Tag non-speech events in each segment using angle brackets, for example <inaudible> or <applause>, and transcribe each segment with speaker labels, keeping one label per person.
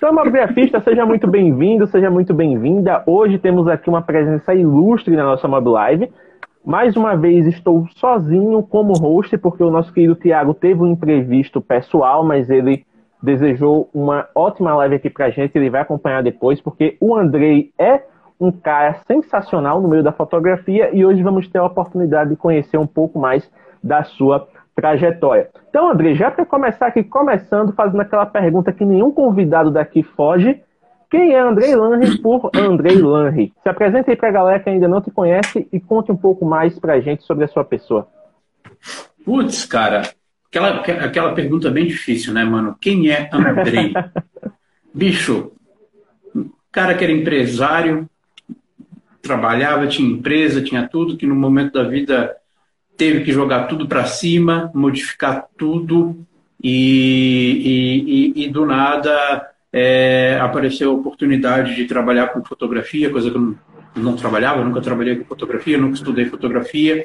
Speaker 1: Então, mobigrafista, seja muito bem-vindo, seja muito bem-vinda. Hoje temos aqui uma presença ilustre na nossa Mob Live. Mais uma vez estou sozinho como host, porque o nosso querido Tiago teve um imprevisto pessoal, mas ele desejou uma ótima live aqui pra gente. Ele vai acompanhar depois, porque o Andrei é um cara sensacional no meio da fotografia e hoje vamos ter a oportunidade de conhecer um pouco mais da sua trajetória. Então, André, já para começar aqui, começando, fazendo aquela pergunta que nenhum convidado daqui foge, quem é Andrei Lange por Andrei Lange? Se apresente aí para a galera que ainda não te conhece e conte um pouco mais para a gente sobre a sua pessoa.
Speaker 2: Putz, cara, aquela, aquela pergunta bem difícil, né, mano? Quem é Andrei? <laughs> Bicho, cara que era empresário, trabalhava, tinha empresa, tinha tudo, que no momento da vida teve que jogar tudo para cima, modificar tudo e, e, e, e do nada é, apareceu a oportunidade de trabalhar com fotografia, coisa que eu não, não trabalhava, nunca trabalhei com fotografia, nunca estudei fotografia.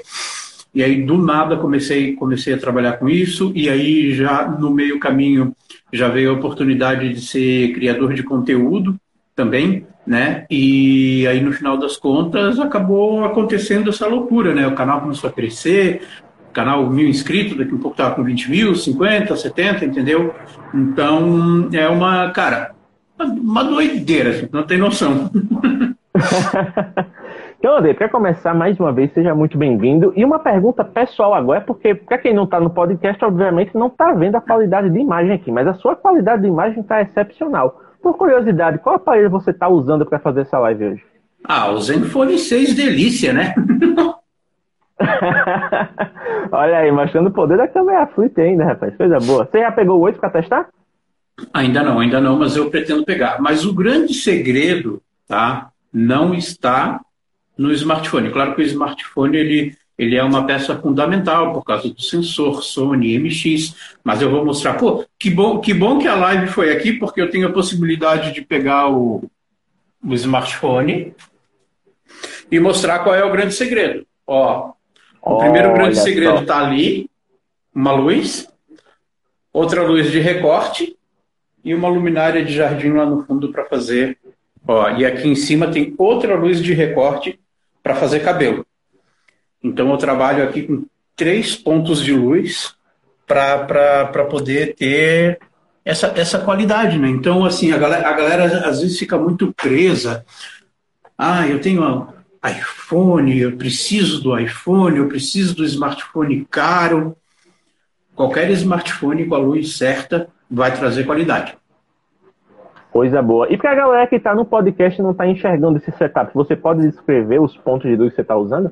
Speaker 2: E aí do nada comecei comecei a trabalhar com isso e aí já no meio caminho já veio a oportunidade de ser criador de conteúdo também né? E aí no final das contas acabou acontecendo essa loucura, né? O canal começou a crescer, o canal mil inscritos, daqui a um pouco estava com 20 mil, 50, 70, entendeu? Então é uma, cara, uma doideira, assim, não tem noção. <laughs>
Speaker 1: então, André, para começar mais uma vez, seja muito bem-vindo. E uma pergunta pessoal agora, porque para quem não está no podcast, obviamente não está vendo a qualidade de imagem aqui, mas a sua qualidade de imagem está excepcional. Por curiosidade, qual aparelho você está usando para fazer essa live hoje?
Speaker 2: Ah, o Zenfone 6 delícia, né? <laughs>
Speaker 1: Olha aí, mostrando o poder da câmera flip ainda, rapaz. Coisa boa. Você já pegou o 8 para testar?
Speaker 2: Ainda não, ainda não, mas eu pretendo pegar. Mas o grande segredo, tá? Não está no smartphone. Claro que o smartphone ele ele é uma peça fundamental por causa do sensor Sony MX, mas eu vou mostrar, pô, que bom, que bom que a live foi aqui, porque eu tenho a possibilidade de pegar o, o smartphone e mostrar qual é o grande segredo. Ó, o primeiro grande segredo está ali, uma luz, outra luz de recorte e uma luminária de jardim lá no fundo para fazer. Ó, e aqui em cima tem outra luz de recorte para fazer cabelo. Então eu trabalho aqui com três pontos de luz para poder ter essa, essa qualidade, né? Então, assim, a galera, a galera às vezes fica muito presa. Ah, eu tenho iPhone, eu preciso do iPhone, eu preciso do smartphone caro. Qualquer smartphone com a luz certa vai trazer qualidade.
Speaker 1: Coisa boa. E para a galera que está no podcast e não está enxergando esse setup, você pode descrever os pontos de luz que você está usando?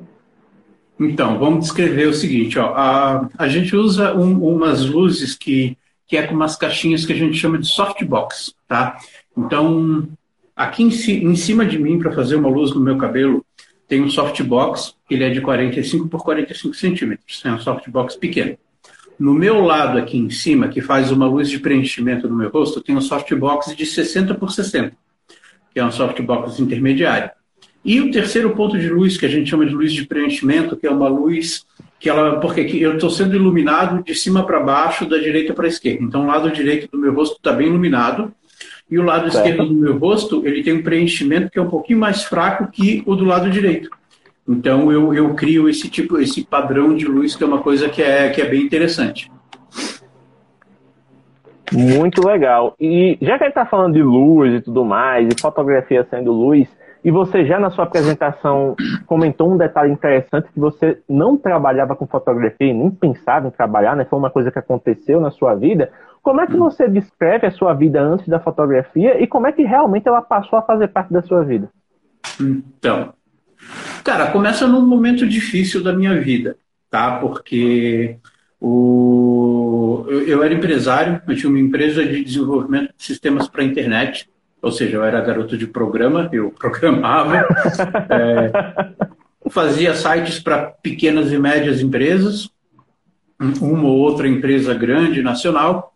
Speaker 2: Então, vamos descrever o seguinte, ó, a, a gente usa um, umas luzes que, que é com umas caixinhas que a gente chama de softbox, tá? Então, aqui em, em cima de mim, para fazer uma luz no meu cabelo, tem um softbox, ele é de 45 por 45 centímetros, é um softbox pequeno. No meu lado aqui em cima, que faz uma luz de preenchimento no meu rosto, tem um softbox de 60 por 60, que é um softbox intermediário. E o terceiro ponto de luz, que a gente chama de luz de preenchimento, que é uma luz que ela. Porque eu estou sendo iluminado de cima para baixo, da direita para a esquerda. Então, o lado direito do meu rosto está bem iluminado. E o lado certo. esquerdo do meu rosto, ele tem um preenchimento que é um pouquinho mais fraco que o do lado direito. Então, eu, eu crio esse tipo, esse padrão de luz, que é uma coisa que é, que é bem interessante.
Speaker 1: Muito legal. E já que a gente está falando de luz e tudo mais, e fotografia sendo luz, e você já na sua apresentação comentou um detalhe interessante que você não trabalhava com fotografia e nem pensava em trabalhar, né? Foi uma coisa que aconteceu na sua vida. Como é que você descreve a sua vida antes da fotografia e como é que realmente ela passou a fazer parte da sua vida?
Speaker 2: Então, cara, começa num momento difícil da minha vida, tá? Porque o... eu, eu era empresário, eu tinha uma empresa de desenvolvimento de sistemas para a internet, ou seja, eu era garoto de programa, eu <laughs> programava, é, fazia sites para pequenas e médias empresas, uma ou outra empresa grande, nacional,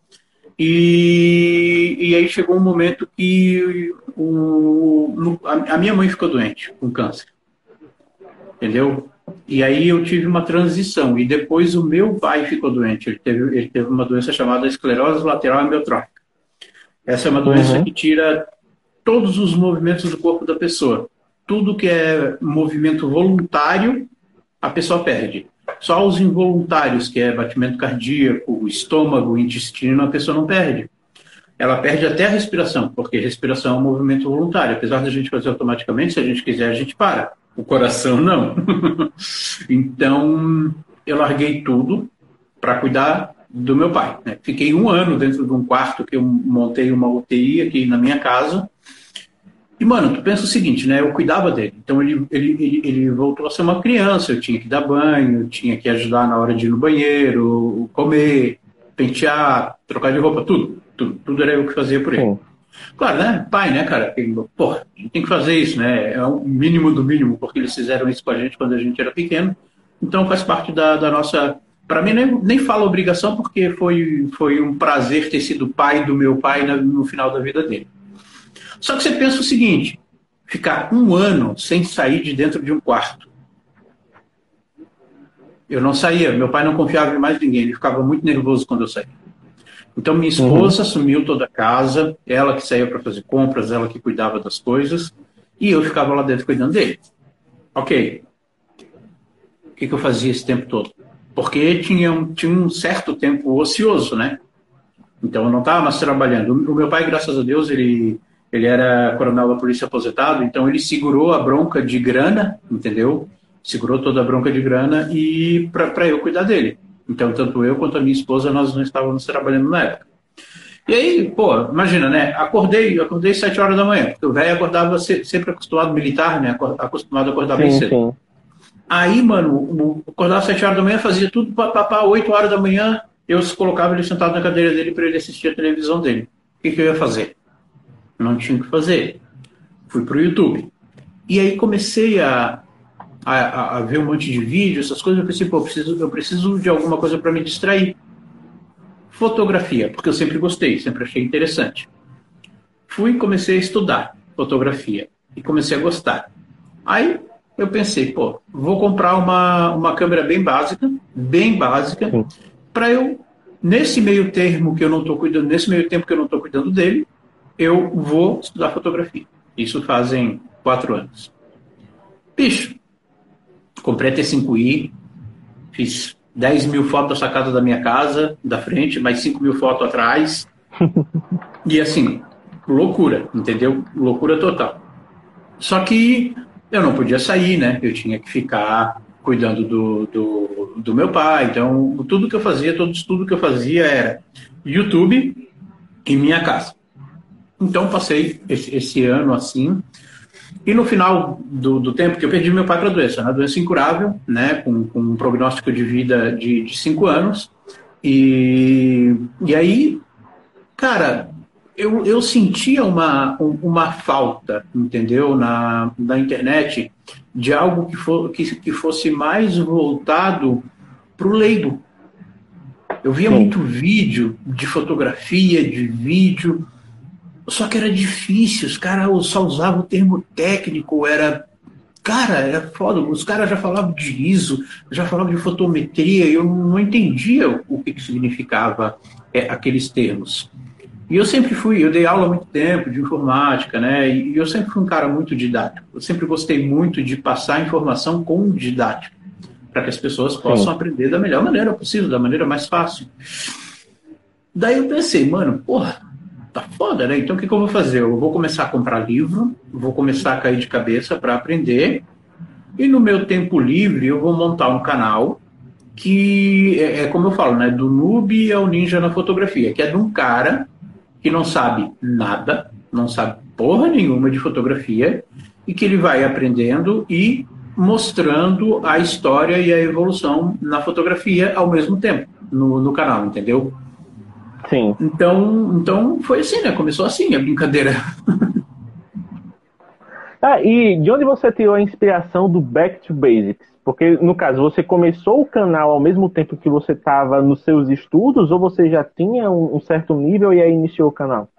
Speaker 2: e, e aí chegou um momento que o, a minha mãe ficou doente com câncer, entendeu? E aí eu tive uma transição, e depois o meu pai ficou doente, ele teve, ele teve uma doença chamada esclerose lateral amiotrófica. Essa é uma doença uhum. que tira todos os movimentos do corpo da pessoa. Tudo que é movimento voluntário, a pessoa perde. Só os involuntários, que é batimento cardíaco, estômago, intestino, a pessoa não perde. Ela perde até a respiração, porque respiração é um movimento voluntário. Apesar da gente fazer automaticamente, se a gente quiser, a gente para. O coração não. <laughs> então, eu larguei tudo para cuidar do meu pai. Né? Fiquei um ano dentro de um quarto que eu montei uma UTI aqui na minha casa. E, mano, tu pensa o seguinte, né? Eu cuidava dele. Então, ele, ele, ele, ele voltou a ser uma criança. Eu tinha que dar banho, tinha que ajudar na hora de ir no banheiro, comer, pentear, trocar de roupa, tudo. Tudo, tudo era eu que fazia por ele. Sim. Claro, né? Pai, né, cara? Porra, a gente tem que fazer isso, né? É o mínimo do mínimo, porque eles fizeram isso com a gente quando a gente era pequeno. Então, faz parte da, da nossa para mim, nem, nem falo obrigação, porque foi, foi um prazer ter sido pai do meu pai no final da vida dele. Só que você pensa o seguinte: ficar um ano sem sair de dentro de um quarto. Eu não saía, meu pai não confiava em mais ninguém, ele ficava muito nervoso quando eu saía. Então, minha esposa uhum. assumiu toda a casa, ela que saía para fazer compras, ela que cuidava das coisas, e eu ficava lá dentro cuidando dele. Ok. O que, que eu fazia esse tempo todo? porque tinha, tinha um certo tempo ocioso, né? Então eu não estava mais trabalhando. O meu pai, graças a Deus, ele, ele era coronel da polícia aposentado, então ele segurou a bronca de grana, entendeu? Segurou toda a bronca de grana e para eu cuidar dele. Então, tanto eu quanto a minha esposa, nós não estávamos trabalhando na época. E aí, pô, imagina, né? Acordei, acordei sete horas da manhã, porque o velho acordava sempre acostumado militar, né? Acostumado a acordar sim, bem cedo. Sim. Aí, mano, acordava 7 horas da manhã, fazia tudo para 8 horas da manhã, eu colocava ele sentado na cadeira dele para ele assistir a televisão dele. O que, que eu ia fazer? Não tinha o que fazer. Fui pro YouTube. E aí comecei a, a, a, ver um monte de vídeo, essas coisas. Eu pensei, pô, eu preciso, eu preciso de alguma coisa para me distrair. Fotografia, porque eu sempre gostei, sempre achei interessante. Fui e comecei a estudar fotografia. E comecei a gostar. Aí eu pensei, pô, vou comprar uma, uma câmera bem básica, bem básica, para eu, nesse meio termo que eu não estou cuidando, nesse meio tempo que eu não estou cuidando dele, eu vou estudar fotografia. Isso fazem quatro anos. Bicho, comprei a T5i, fiz 10 mil fotos da sacada da minha casa, da frente, mais 5 mil fotos atrás. <laughs> e assim, loucura, entendeu? Loucura total. Só que eu não podia sair, né? Eu tinha que ficar cuidando do, do, do meu pai. Então, tudo que eu fazia, todo estudo que eu fazia era YouTube e minha casa. Então, passei esse, esse ano assim. E no final do, do tempo que eu perdi meu pai para a doença, uma doença incurável, né, com, com um prognóstico de vida de, de cinco anos. E, e aí, cara, eu, eu sentia uma, uma falta, entendeu, na, na internet, de algo que, for, que, que fosse mais voltado para o leigo. Eu via Sim. muito vídeo de fotografia, de vídeo, só que era difícil, os caras só usavam o termo técnico, era. Cara, era foda, os caras já falavam de ISO, já falavam de fotometria, e eu não entendia o que, que significava é, aqueles termos. E eu sempre fui, eu dei aula há muito tempo de informática, né? E eu sempre fui um cara muito didático. Eu sempre gostei muito de passar informação com didática, para que as pessoas possam Sim. aprender da melhor maneira possível, da maneira mais fácil. Daí eu pensei, mano, porra, tá foda, né? Então o que, que eu vou fazer? Eu vou começar a comprar livro, vou começar a cair de cabeça para aprender, e no meu tempo livre eu vou montar um canal que é, é como eu falo, né? Do noob ao ninja na fotografia, que é de um cara que não sabe nada, não sabe porra nenhuma de fotografia e que ele vai aprendendo e mostrando a história e a evolução na fotografia ao mesmo tempo no, no canal, entendeu? Sim. Então, então foi assim, né? Começou assim a brincadeira. <laughs>
Speaker 1: Ah, e de onde você tirou a inspiração do Back to Basics? Porque, no caso, você começou o canal ao mesmo tempo que você estava nos seus estudos ou você já tinha um, um, certo nível e aí iniciou o canal?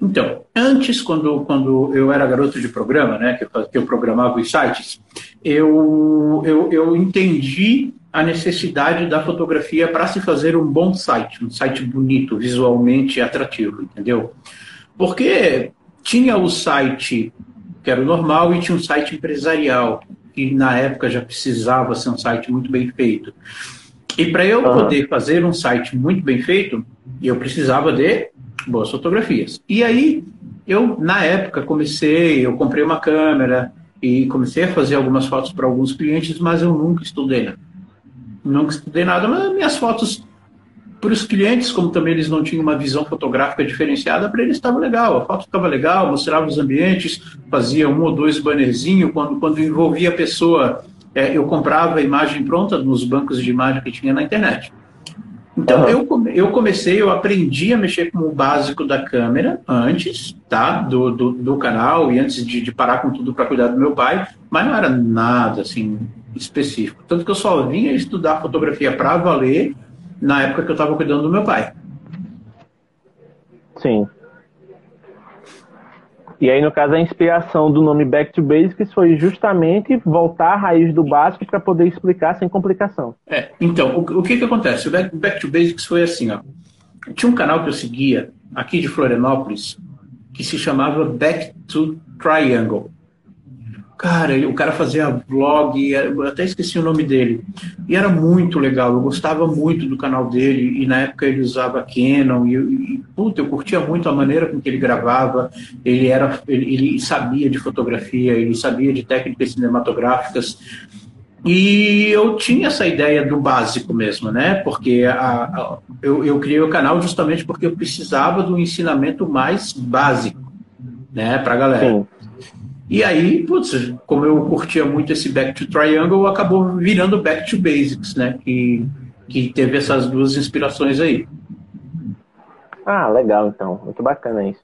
Speaker 2: Então, antes, quando, quando eu era garoto de programa, né, que eu, que eu programava os sites, eu, eu, eu entendi a necessidade da fotografia para se fazer um bom site, um site bonito, visualmente atrativo, entendeu? Porque tinha o site que era o normal e tinha um site empresarial, que na época já precisava ser um site muito bem feito. E para eu uhum. poder fazer um site muito bem feito, eu precisava de boas fotografias. E aí, eu, na época, comecei, eu comprei uma câmera e comecei a fazer algumas fotos para alguns clientes, mas eu nunca estudei nada. Nunca estudei nada, mas minhas fotos para os clientes, como também eles não tinham uma visão fotográfica diferenciada, para eles estava legal, a foto ficava legal, mostrava os ambientes, fazia um ou dois bannerzinhos, quando, quando envolvia a pessoa, é, eu comprava a imagem pronta nos bancos de imagem que tinha na internet. Então, uhum. eu, eu comecei, eu aprendi a mexer com o básico da câmera antes, tá? Do, do, do canal e antes de, de parar com tudo para cuidar do meu pai, mas não era nada, assim, específico. Tanto que eu só vinha estudar fotografia para valer na época que eu estava cuidando do meu pai.
Speaker 1: Sim. E aí, no caso, a inspiração do nome Back to Basics foi justamente voltar à raiz do básico para poder explicar sem complicação.
Speaker 2: É, então, o, o que que acontece? O Back, Back to Basics foi assim, ó. Tinha um canal que eu seguia, aqui de Florianópolis, que se chamava Back to Triangle. Cara, o cara fazia vlog, eu até esqueci o nome dele. E era muito legal, eu gostava muito do canal dele, e na época ele usava Canon, e, e puta, eu curtia muito a maneira com que ele gravava. Ele, era, ele, ele sabia de fotografia, ele sabia de técnicas cinematográficas. E eu tinha essa ideia do básico mesmo, né? Porque a, a, eu, eu criei o canal justamente porque eu precisava do ensinamento mais básico, né, para a galera. Sim. E aí, putz, como eu curtia muito esse Back to Triangle, acabou virando Back to Basics, né? Que, que teve essas duas inspirações aí.
Speaker 1: Ah, legal então. Muito bacana isso.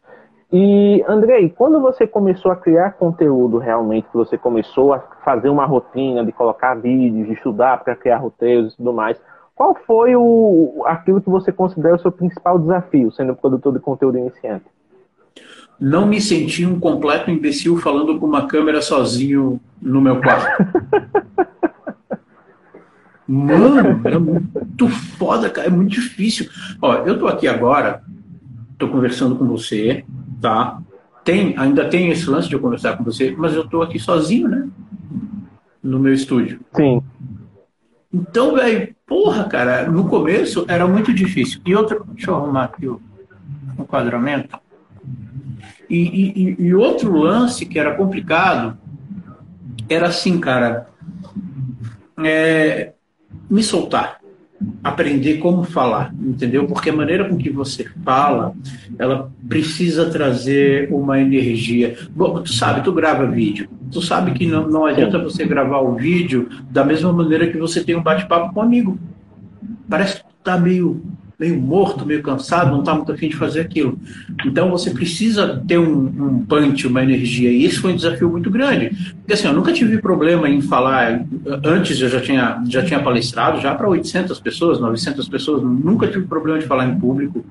Speaker 1: E, Andrei, quando você começou a criar conteúdo realmente, que você começou a fazer uma rotina de colocar vídeos, de estudar para criar roteiros e tudo mais, qual foi o, aquilo que você considera o seu principal desafio, sendo produtor de conteúdo iniciante?
Speaker 2: Não me senti um completo imbecil falando com uma câmera sozinho no meu quarto. Mano, é muito foda, cara, é muito difícil. Ó, eu tô aqui agora, tô conversando com você, tá? Tem, ainda tem esse lance de eu conversar com você, mas eu tô aqui sozinho, né? No meu estúdio.
Speaker 1: Sim.
Speaker 2: Então, velho, porra, cara, no começo era muito difícil. E outra, deixa eu arrumar aqui o enquadramento. E, e, e outro lance que era complicado era assim, cara, é, me soltar, aprender como falar, entendeu? Porque a maneira com que você fala, ela precisa trazer uma energia. Bom, tu sabe, tu grava vídeo, tu sabe que não, não adianta você gravar o vídeo da mesma maneira que você tem um bate-papo com um amigo. Parece que tu tá meio meio morto, meio cansado, não está muito afim de fazer aquilo. Então você precisa ter um, um punch, uma energia. E isso foi um desafio muito grande. Porque assim, eu nunca tive problema em falar. Antes eu já tinha, já tinha palestrado, já para 800 pessoas, 900 pessoas, nunca tive problema de falar em público.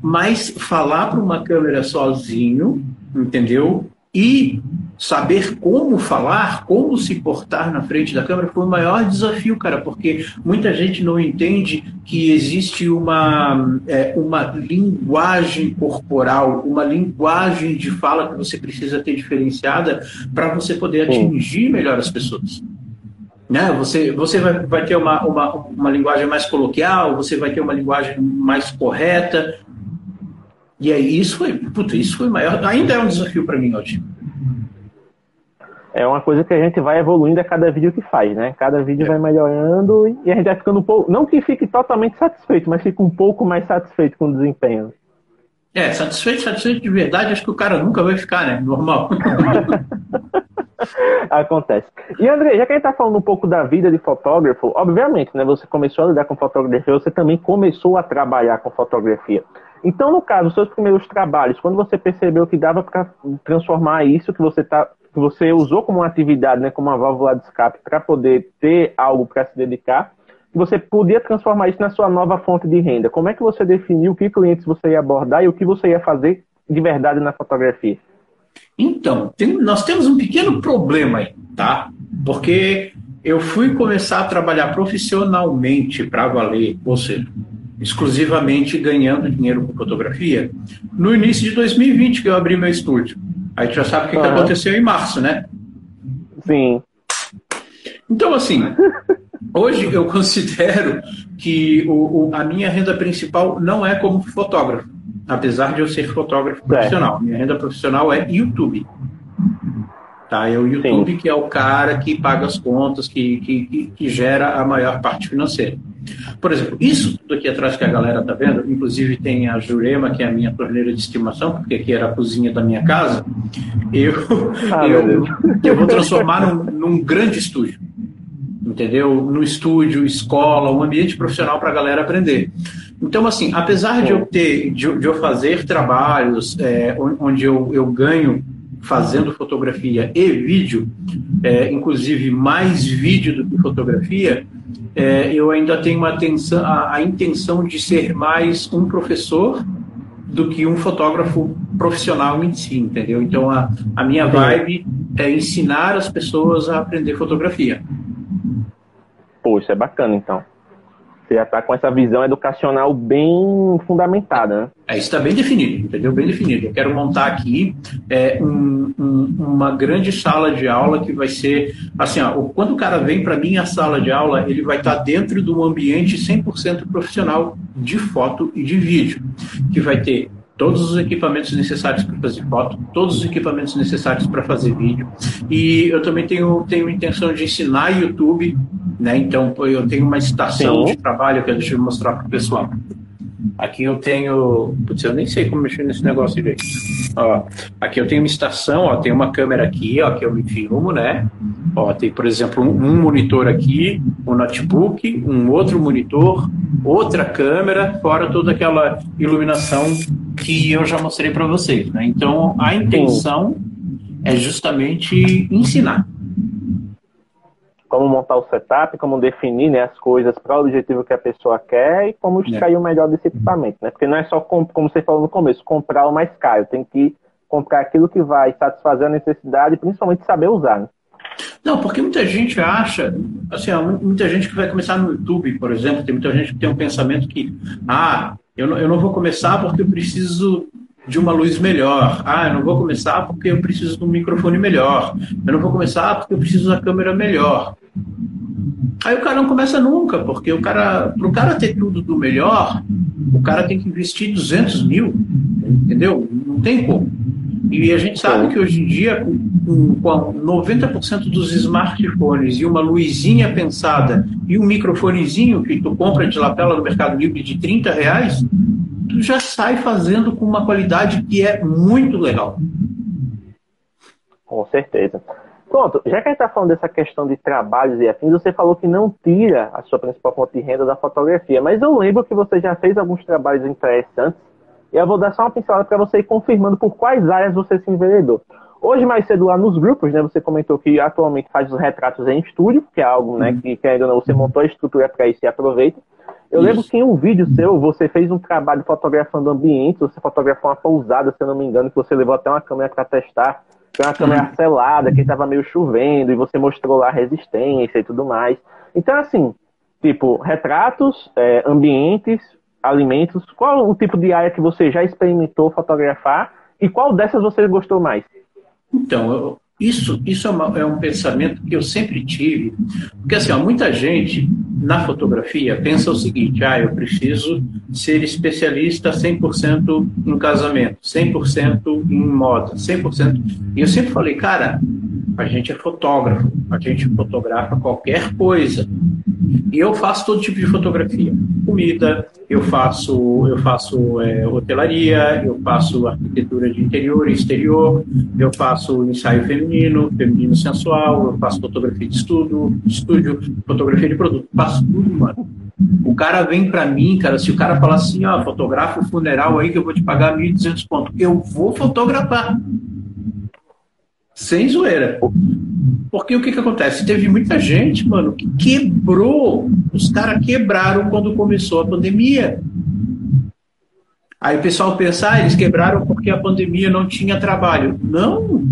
Speaker 2: Mas falar para uma câmera sozinho, entendeu? E saber como falar, como se portar na frente da câmera foi o maior desafio, cara, porque muita gente não entende que existe uma, é, uma linguagem corporal, uma linguagem de fala que você precisa ter diferenciada para você poder atingir melhor as pessoas. Né? Você, você vai, vai ter uma, uma, uma linguagem mais coloquial, você vai ter uma linguagem mais correta, e aí isso foi, puta, isso foi maior, ainda é um desafio para mim hoje
Speaker 1: é uma coisa que a gente vai evoluindo a cada vídeo que faz, né? Cada vídeo é. vai melhorando e a gente vai ficando um pouco. Não que fique totalmente satisfeito, mas fica um pouco mais satisfeito com o desempenho.
Speaker 2: É, satisfeito, satisfeito de verdade, acho que o cara nunca vai ficar, né? Normal. <laughs>
Speaker 1: Acontece. E André, já que a gente tá falando um pouco da vida de fotógrafo, obviamente, né? Você começou a lidar com fotografia, você também começou a trabalhar com fotografia. Então, no caso, seus primeiros trabalhos, quando você percebeu que dava para transformar isso que você tá, que você usou como uma atividade, né, como uma válvula de escape para poder ter algo para se dedicar, você podia transformar isso na sua nova fonte de renda. Como é que você definiu que clientes você ia abordar e o que você ia fazer de verdade na fotografia?
Speaker 2: Então, tem, nós temos um pequeno problema aí, tá? Porque eu fui começar a trabalhar profissionalmente para valer, ou seja, exclusivamente ganhando dinheiro com fotografia, no início de 2020 que eu abri meu estúdio. Aí tu já sabe o que, uhum. que aconteceu em março, né?
Speaker 1: Sim.
Speaker 2: Então, assim, hoje eu considero que o, o, a minha renda principal não é como fotógrafo apesar de eu ser fotógrafo profissional. Minha renda profissional é YouTube. Tá? É o YouTube Sim. que é o cara que paga as contas, que, que, que, gera a maior parte financeira. Por exemplo, isso tudo aqui atrás que a galera está vendo, inclusive tem a Jurema, que é a minha torneira de estimação, porque aqui era a cozinha da minha casa, eu, ah, eu, eu vou transformar num, num grande estúdio entendeu? No estúdio, escola, um ambiente profissional para a galera aprender. Então, assim, apesar de eu ter, de, de eu fazer trabalhos é, onde eu, eu ganho fazendo fotografia e vídeo, é, inclusive mais vídeo do que fotografia, é, eu ainda tenho uma atenção, a, a, intenção de ser mais um professor do que um fotógrafo profissional em si, entendeu? Então, a, a minha vibe é ensinar as pessoas a aprender fotografia.
Speaker 1: Pô, isso é bacana, então. Você já está com essa visão educacional bem fundamentada, né?
Speaker 2: É, isso está bem definido, entendeu? Bem definido. Eu quero montar aqui é, um, um, uma grande sala de aula que vai ser assim, ó, quando o cara vem para minha sala de aula, ele vai estar tá dentro de um ambiente 100% profissional de foto e de vídeo, que vai ter todos os equipamentos necessários para fazer foto, todos os equipamentos necessários para fazer vídeo. E eu também tenho, tenho intenção de ensinar YouTube, né? Então eu tenho uma estação Sim. de trabalho que eu deixo eu mostrar para o pessoal. Aqui eu tenho. Putz, eu nem sei como mexer nesse negócio direito. Ó, aqui eu tenho uma estação, ó, tem uma câmera aqui, ó, que eu me filmo, né? Ó, tem, por exemplo, um, um monitor aqui, um notebook, um outro monitor, outra câmera, fora toda aquela iluminação que eu já mostrei para vocês, né? Então a intenção é justamente ensinar
Speaker 1: como montar o setup, como definir né, as coisas para o objetivo que a pessoa quer e como extrair é. o melhor desse equipamento. Né? Porque não é só, como você falou no começo, comprar o mais caro. Tem que comprar aquilo que vai satisfazer a necessidade e principalmente saber usar. Né?
Speaker 2: Não, porque muita gente acha, assim, muita gente que vai começar no YouTube, por exemplo, tem muita gente que tem um pensamento que, ah, eu não, eu não vou começar porque eu preciso de uma luz melhor. Ah, eu não vou começar porque eu preciso de um microfone melhor. Eu não vou começar porque eu preciso da câmera melhor. Aí o cara não começa nunca, porque o cara, o cara ter tudo do melhor, o cara tem que investir 200 mil, entendeu? Não tem como. E a gente sabe que hoje em dia, com, com 90% dos smartphones e uma luzinha pensada e um microfonezinho que tu compra de lapela no Mercado Livre de 30 reais, tu já sai fazendo com uma qualidade que é muito legal.
Speaker 1: Com certeza. Pronto, já que a gente está falando dessa questão de trabalhos e afins, você falou que não tira a sua principal fonte de renda da fotografia, mas eu lembro que você já fez alguns trabalhos interessantes e eu vou dar só uma pincelada para você ir confirmando por quais áreas você se enveredou. Hoje, mais cedo, lá nos grupos, né, você comentou que atualmente faz os retratos em estúdio, que é algo né, uhum. que, que ainda não você montou a estrutura para isso e aproveita. Eu isso. lembro que em um vídeo seu, você fez um trabalho fotografando ambientes, você fotografou uma pousada, se eu não me engano, que você levou até uma câmera para testar foi uma câmera uhum. selada, que estava meio chovendo, e você mostrou lá a resistência e tudo mais. Então, assim, tipo, retratos, é, ambientes, alimentos, qual o tipo de área que você já experimentou fotografar e qual dessas você gostou mais?
Speaker 2: Então, eu, isso, isso é, uma, é, um pensamento que eu sempre tive, porque assim, ó, muita gente na fotografia pensa o seguinte: ah, eu preciso ser especialista 100% em casamento, 100% em moda, 100%. E eu sempre falei, cara, a gente é fotógrafo, a gente fotografa qualquer coisa. E eu faço todo tipo de fotografia. comida, eu faço, eu faço é, hotelaria, eu faço arquitetura de interior e exterior, eu faço ensaio feminino, feminino sensual, eu faço fotografia de estudo, estúdio, fotografia de produto, faço tudo, mano. O cara vem para mim, cara, se o cara falar assim, ó, fotografa o funeral aí que eu vou te pagar 1.200 pontos, eu vou fotografar. Sem zoeira. Porque o que, que acontece? Teve muita gente, mano, que quebrou. Os caras quebraram quando começou a pandemia. Aí o pessoal pensa, ah, eles quebraram porque a pandemia não tinha trabalho. Não.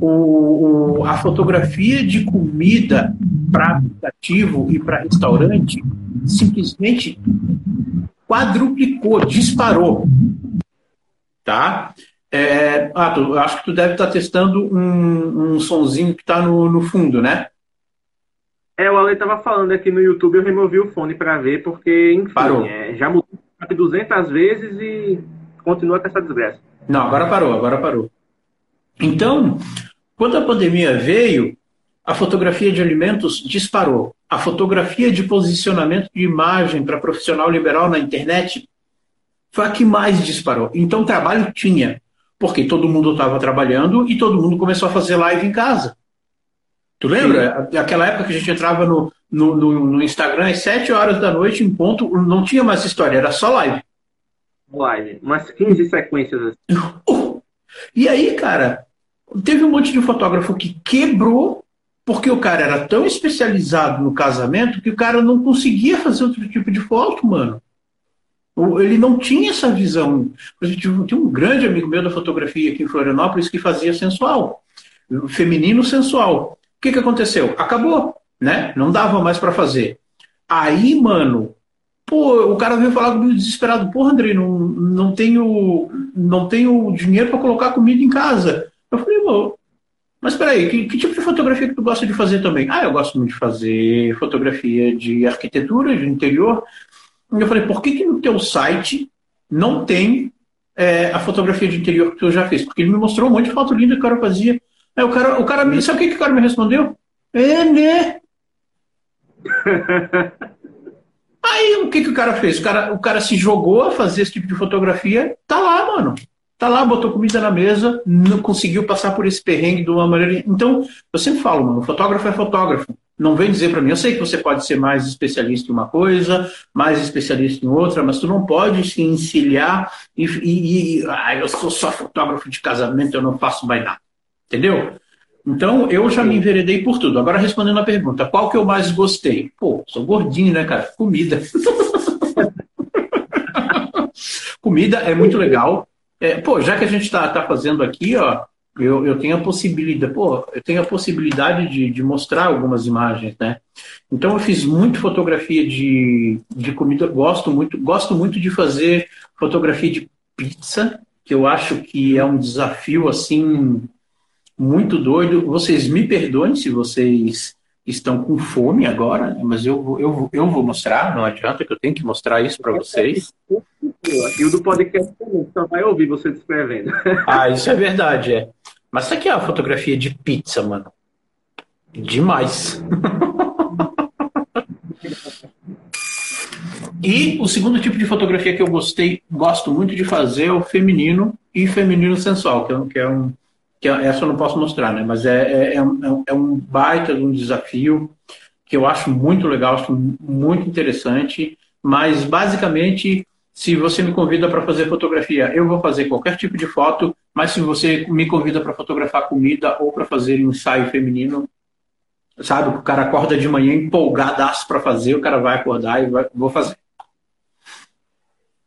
Speaker 2: O, o a fotografia de comida para aplicativo e para restaurante simplesmente quadruplicou, disparou. Tá? É, ah, tu, acho que tu deve estar tá testando um, um sonzinho que está no, no fundo, né?
Speaker 1: É, o Ale estava falando aqui no YouTube, eu removi o fone para ver, porque, enfim,
Speaker 2: parou.
Speaker 1: É, já mudou 200 vezes e continua com essa desgraça.
Speaker 2: Não, agora parou, agora parou. Então, quando a pandemia veio, a fotografia de alimentos disparou. A fotografia de posicionamento de imagem para profissional liberal na internet foi a que mais disparou. Então, trabalho tinha porque todo mundo estava trabalhando e todo mundo começou a fazer live em casa. Tu lembra? Sim. Aquela época que a gente entrava no, no, no, no, Instagram às 7 horas da noite, em ponto, não tinha mais história, era só live.
Speaker 1: Live, umas 15 sequências assim. <laughs>
Speaker 2: Uh! E aí, cara, teve um monte de fotógrafo que quebrou porque o cara era tão especializado no casamento que o cara não conseguia fazer outro tipo de foto, mano. Ele não tinha essa visão. Tinha um grande amigo meu da fotografia aqui em Florianópolis que fazia sensual, feminino sensual. O que, que aconteceu? Acabou, né? Não dava mais para fazer. Aí, mano, pô, o cara veio falar comigo desesperado. Pô, André, não, não tenho, não tenho dinheiro para colocar comida em casa. Eu falei, pô, mas peraí, que, que tipo de fotografia que tu gosta de fazer também? Ah, eu gosto muito de fazer fotografia de arquitetura, de interior. Eu falei, por que, que no teu site não tem é, a fotografia de interior que tu já fez? Porque ele me mostrou um monte de foto linda que o cara fazia. Aí o cara, o cara me, sabe o que, que o cara me respondeu? É, né? <laughs> Aí o que, que o cara fez? O cara, o cara se jogou a fazer esse tipo de fotografia, tá lá, mano. Tá lá, botou comida na mesa, não conseguiu passar por esse perrengue de uma maneira. Então, eu sempre falo, mano, fotógrafo é fotógrafo não vem dizer para mim, eu sei que você pode ser mais especialista em uma coisa, mais especialista em outra, mas tu não pode se encilhar e, e, e ah, eu sou só fotógrafo de casamento, eu não faço mais nada. Entendeu? Então, eu já me enveredei por tudo. Agora, respondendo a pergunta, qual que eu mais gostei? Pô, sou gordinho, né, cara? Comida. <laughs> Comida é muito legal. É, pô, já que a gente está tá fazendo aqui, ó, eu, eu tenho a possibilidade, pô, eu tenho a possibilidade de, de mostrar algumas imagens, né? Então eu fiz muito fotografia de, de comida, gosto muito, gosto muito de fazer fotografia de pizza, que eu acho que é um desafio assim muito doido. Vocês me perdoem se vocês estão com fome agora, né? mas eu, eu, eu vou mostrar, não adianta que eu tenho que mostrar isso para vocês.
Speaker 1: E o do podcast também, só vai ouvir você descrevendo.
Speaker 2: Ah, isso é verdade, é. Mas isso aqui é a fotografia de pizza, mano. Demais. <laughs> e o segundo tipo de fotografia que eu gostei, gosto muito de fazer é o feminino e feminino sensual, que é, que é um que é, essa eu não posso mostrar, né? Mas é, é, é, um, é um baita de um desafio que eu acho muito legal, acho muito interessante. Mas basicamente, se você me convida para fazer fotografia, eu vou fazer qualquer tipo de foto. Mas se você me convida para fotografar comida ou para fazer um ensaio feminino, sabe? O cara acorda de manhã empolgadaço para fazer, o cara vai acordar e vai, vou fazer.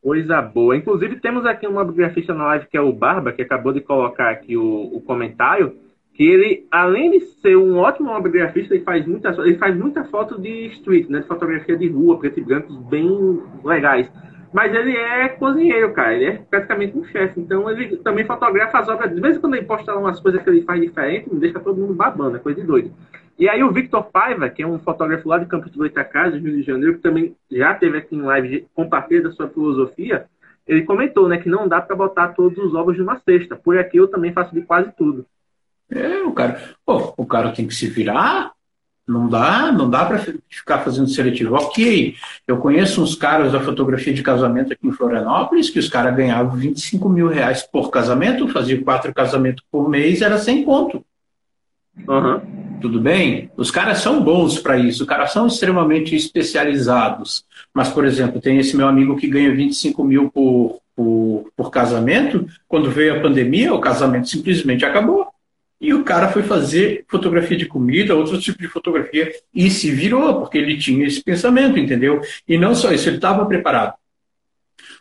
Speaker 1: Coisa boa. Inclusive, temos aqui um grafista na live que é o Barba, que acabou de colocar aqui o, o comentário, que ele, além de ser um ótimo grafista, ele faz muita, ele faz muita foto de street, né, de fotografia de rua, preto e brancos, bem legais. Mas ele é cozinheiro, cara. Ele é praticamente um chefe. Então ele também fotografa as obras. De vez em quando ele posta umas coisas que ele faz diferente, deixa todo mundo babando, é coisa de doido. E aí o Victor Paiva, que é um fotógrafo lá de Campos do Goitacazes, Rio de Janeiro, que também já teve aqui em live compartilha da sua filosofia, ele comentou, né, que não dá para botar todos os ovos numa cesta. Por aqui eu também faço de quase tudo.
Speaker 2: É, o cara, pô, o cara tem que se virar. Não dá, não dá para ficar fazendo seletivo. Ok, eu conheço uns caras da fotografia de casamento aqui em Florianópolis, que os caras ganhavam 25 mil reais por casamento, faziam quatro casamentos por mês, era sem ponto. Uhum. Tudo bem? Os caras são bons para isso, os caras são extremamente especializados. Mas, por exemplo, tem esse meu amigo que ganha 25 mil por, por, por casamento. Quando veio a pandemia, o casamento simplesmente acabou. E o cara foi fazer fotografia de comida, outro tipo de fotografia, e se virou, porque ele tinha esse pensamento, entendeu? E não só isso, ele estava preparado.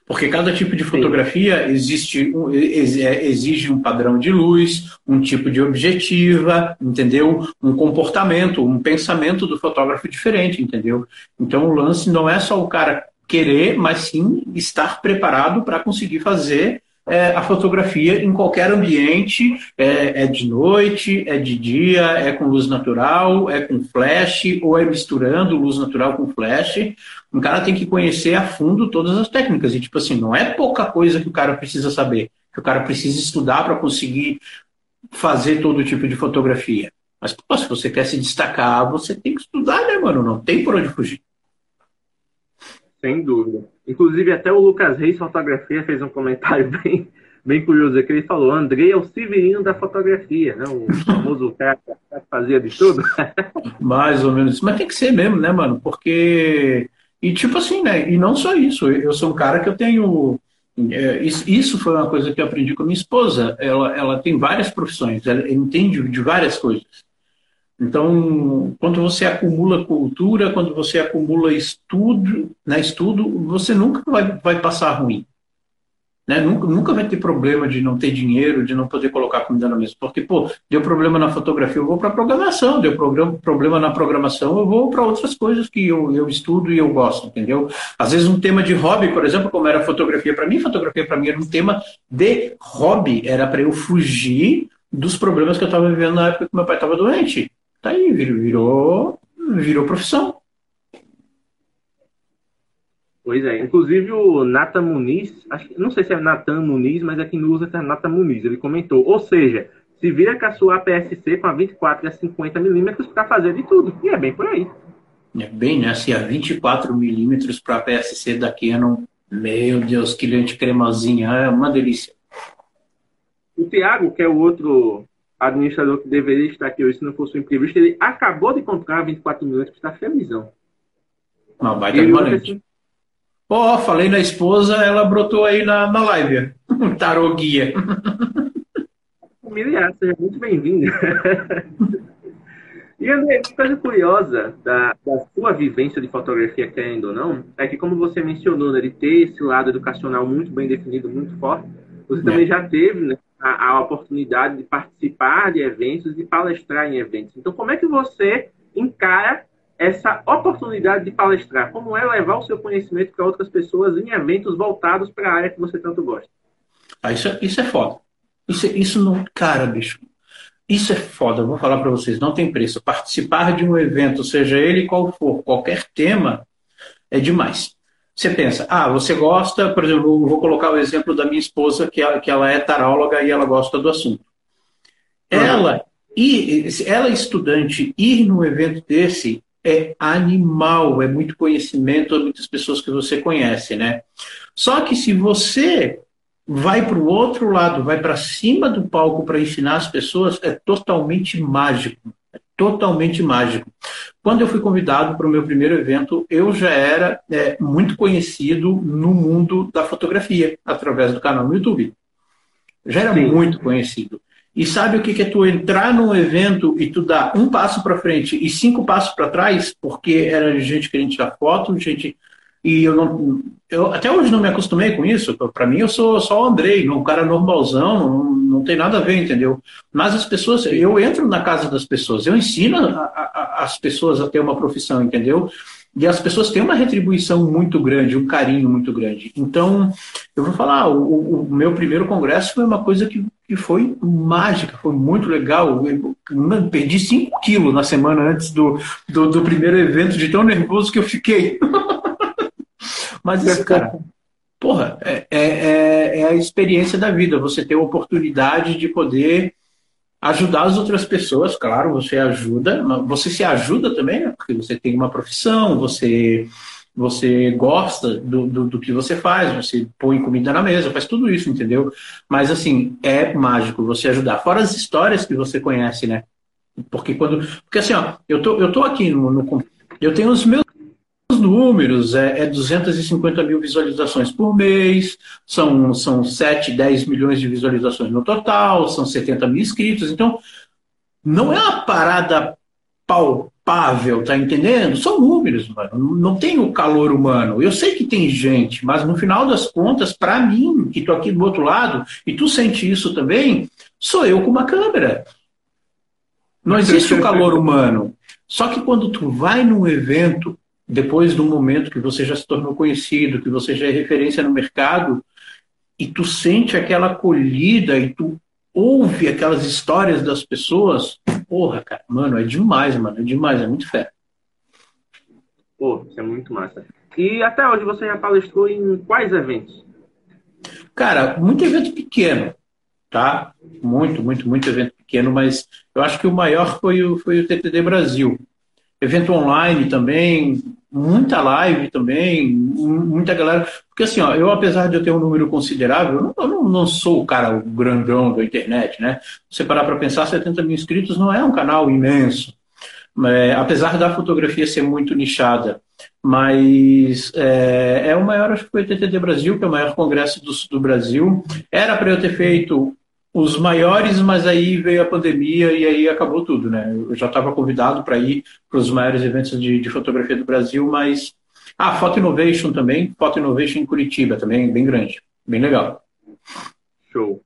Speaker 2: Porque cada tipo de fotografia existe, é, exige um padrão de luz, um tipo de objetiva, entendeu? Um comportamento, um pensamento do fotógrafo diferente, entendeu? Então o lance não é só o cara querer, mas sim estar preparado para conseguir fazer é, a fotografia em qualquer ambiente, é, é, de noite, é de dia, é com luz natural, é com flash, ou é misturando luz natural com flash. Um cara tem que conhecer a fundo todas as técnicas. E, tipo assim, não é pouca coisa que o cara precisa saber, que o cara precisa estudar para conseguir fazer todo tipo de fotografia. Mas, pô, se você quer se destacar, você tem que estudar, né, mano? Não tem por onde fugir.
Speaker 1: Sem dúvida. Inclusive, até o Lucas Reis Fotografia fez um comentário <laughs> bem, bem curioso aqui. Ele falou: Andrei é o Severino da fotografia, né? o famoso <laughs> cara que fazia de tudo. <laughs>
Speaker 2: Mais ou menos. Mas tem que ser mesmo, né, mano? Porque. E tipo assim, né? E não só isso. Eu sou um cara que eu tenho. É, isso foi uma coisa que eu aprendi com minha esposa. Ela, ela tem várias profissões, ela entende de várias coisas. Então, quando você acumula cultura, quando você acumula estudo, né, estudo, você nunca vai, vai passar ruim. Né? Nunca, nunca vai ter problema de não ter dinheiro, de não poder colocar comida na mesa. Porque, pô, deu problema na fotografia, eu vou para programação. Deu problema na programação, eu vou para outras coisas que eu, eu estudo e eu gosto, entendeu? Às vezes um tema de hobby, por exemplo, como era fotografia para mim, fotografia para mim era um tema de hobby. Era para eu fugir dos problemas que eu estava vivendo na época que meu pai estava doente. Tá aí, virou, virou profissão.
Speaker 1: Pois é, inclusive o Nathan Muniz, acho, não sei se é Nathan Muniz, mas aqui no usa é Nathan Muniz, ele comentou, ou seja, se vira com a sua APS-C com a 24 e a 50 milímetros para fazer de tudo, e é bem por aí.
Speaker 2: É bem, né? Se a 24 milímetros para a APS-C da Canon, meu Deus, que lente cremosinha, é uma delícia.
Speaker 1: O Thiago, que é o outro administrador que deveria estar aqui hoje se não fosse o imprevisto, ele acabou de comprar 24 milhões para estar felizão.
Speaker 2: Não, vai ter assim, Pô, falei na esposa, ela brotou aí na, na live. <laughs> Tarô guia. <laughs>
Speaker 1: Familiar, seja muito bem-vindo. <laughs> e André, uma coisa curiosa da, da sua vivência de fotografia, querendo ou não, é que como você mencionou, né, de ter esse lado educacional muito bem definido, muito forte, você é. também já teve né, a, a oportunidade de participar de eventos e palestrar em eventos. Então, como é que você encara essa oportunidade de palestrar? Como é levar o seu conhecimento para outras pessoas em eventos voltados para a área que você tanto gosta?
Speaker 2: Ah, isso, é, isso é foda. Isso, isso não. Cara, bicho. Isso é foda, eu vou falar para vocês, não tem preço. Participar de um evento, seja ele qual for, qualquer tema, é demais. Você pensa, ah, você gosta, por exemplo, vou colocar o exemplo da minha esposa, que ela, que ela é taróloga e ela gosta do assunto. Ela, e ela estudante, ir num evento desse é animal, é muito conhecimento, é muitas pessoas que você conhece, né? Só que se você vai para o outro lado, vai para cima do palco para ensinar as pessoas, é totalmente mágico totalmente mágico. Quando eu fui convidado para o meu primeiro evento, eu já era é, muito conhecido no mundo da fotografia, através do canal no YouTube. Já era Sim. muito conhecido. E sabe o que é tu entrar num evento e tu dar um passo para frente e cinco passos para trás, porque era gente querendo tirar foto, gente e eu não. Eu até hoje não me acostumei com isso. Para mim, eu sou só o Andrei, um cara normalzão, não, não tem nada a ver, entendeu? Mas as pessoas, eu entro na casa das pessoas, eu ensino a, a, as pessoas a ter uma profissão, entendeu? E as pessoas têm uma retribuição muito grande, um carinho muito grande. Então, eu vou falar, o, o meu primeiro congresso foi uma coisa que, que foi mágica, foi muito legal. Eu, perdi 5 quilos na semana antes do, do, do primeiro evento, de tão nervoso que eu fiquei. <laughs> Mas isso, cara, porra, é, é, é, é, a experiência da vida. Você ter a oportunidade de poder ajudar as outras pessoas, claro, você ajuda, você se ajuda também, né? porque você tem uma profissão, você você gosta do, do, do, que você faz, você põe comida na mesa, faz tudo isso, entendeu? Mas assim, é mágico você ajudar. Fora as histórias que você conhece, né? Porque quando. Porque assim, ó, eu tô, eu tô aqui no, no Eu tenho os meus números, é, é 250 mil visualizações por mês, são, são 7, 10 milhões de visualizações no total, são 70 mil inscritos. Então, não é uma parada palpável, tá entendendo? São números, mano. Não tem o calor humano. Eu sei que tem gente, mas no final das contas, para mim, que tô aqui do outro lado, e tu sente isso também, sou eu com uma câmera. Não existe o calor humano. Só que quando tu vai num evento, depois do momento que você já se tornou conhecido, que você já é referência no mercado, e tu sente aquela acolhida e tu ouve aquelas histórias das pessoas, porra, cara, mano, é demais, mano, é demais, é muito fé.
Speaker 1: Pô, isso é muito massa. E até hoje você já palestrou em quais eventos?
Speaker 2: Cara, muito evento pequeno, tá? Muito, muito, muito evento pequeno, mas eu acho que o maior foi o, foi o TTD Brasil. Evento online também, muita live também, muita galera. Porque assim, ó, eu apesar de eu ter um número considerável, eu não, não sou o cara grandão da internet, né? Se você parar para pensar, 70 mil inscritos não é um canal imenso. É, apesar da fotografia ser muito nichada, mas é, é, o maior, acho que o TTD Brasil, que é o maior congresso do, do Brasil. Era para eu ter feito os maiores, mas aí veio a pandemia e aí acabou tudo, né? Eu já estava convidado para ir para os maiores eventos de, de, fotografia do Brasil, mas. Ah, Photo Innovation também, Photo Innovation em Curitiba também, bem grande, bem legal.
Speaker 1: Show.